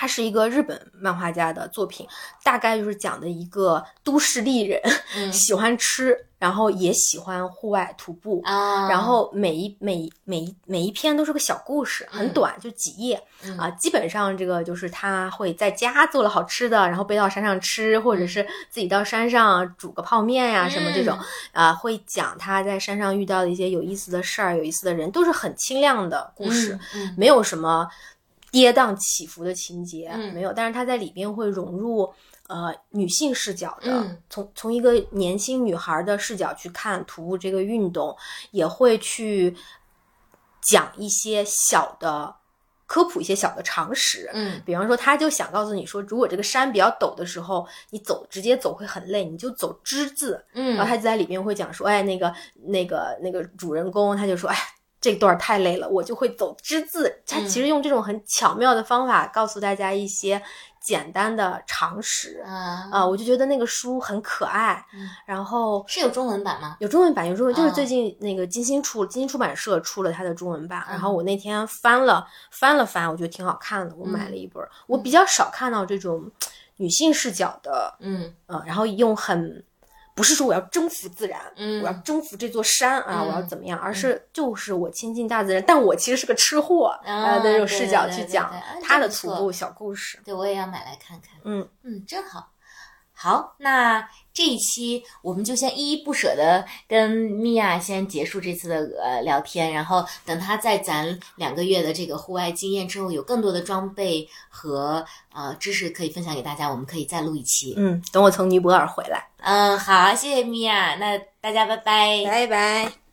它是一个日本漫画家的作品，大概就是讲的一个都市丽人，喜欢吃，然后也喜欢户外徒步
啊。
然后每一每每一每一篇都是个小故事，很短，就几页啊。基本上这个就是他会在家做了好吃的，然后背到山上吃，或者是自己到山上煮个泡面呀什么这种啊。会讲他在山上遇到的一些有意思的事儿、有意思的人，都是很清亮的故事，没有什么。跌宕起伏的情节没有，但是他在里边会融入呃女性视角的，从从一个年轻女孩的视角去看徒步这个运动，也会去讲一些小的科普，一些小的常识。
嗯，
比方说，他就想告诉你说，如果这个山比较陡的时候，你走直接走会很累，你就走之字。
嗯，
然后他就在里面会讲说，哎，那个那个那个主人公他就说，哎。这段太累了，我就会走之字。他其实用这种很巧妙的方法告诉大家一些简单的常识啊，我就觉得那个书很可爱。然后
是有中文版吗？
有中文版，有中文，就是最近那个金星出金星出版社出了它的中文版。然后我那天翻了翻了翻，我觉得挺好看的，我买了一本。我比较少看到这种女性视角的，
嗯
呃，然后用很。不是说我要征服自然，
嗯，
我要征服这座山啊，我要怎么样？而是就是我亲近大自然，但我其实是个吃货
啊，
那种视角去讲他的
徒
步小故事。
对，我也要买来看看。
嗯
嗯，真好。好，那这一期我们就先依依不舍的跟米娅先结束这次的呃聊天，然后等她在咱两个月的这个户外经验之后，有更多的装备和呃知识可以分享给大家，我们可以再录一期。
嗯，等我从尼泊尔回来。
嗯，好，谢谢米娅，那大家拜拜，
拜拜。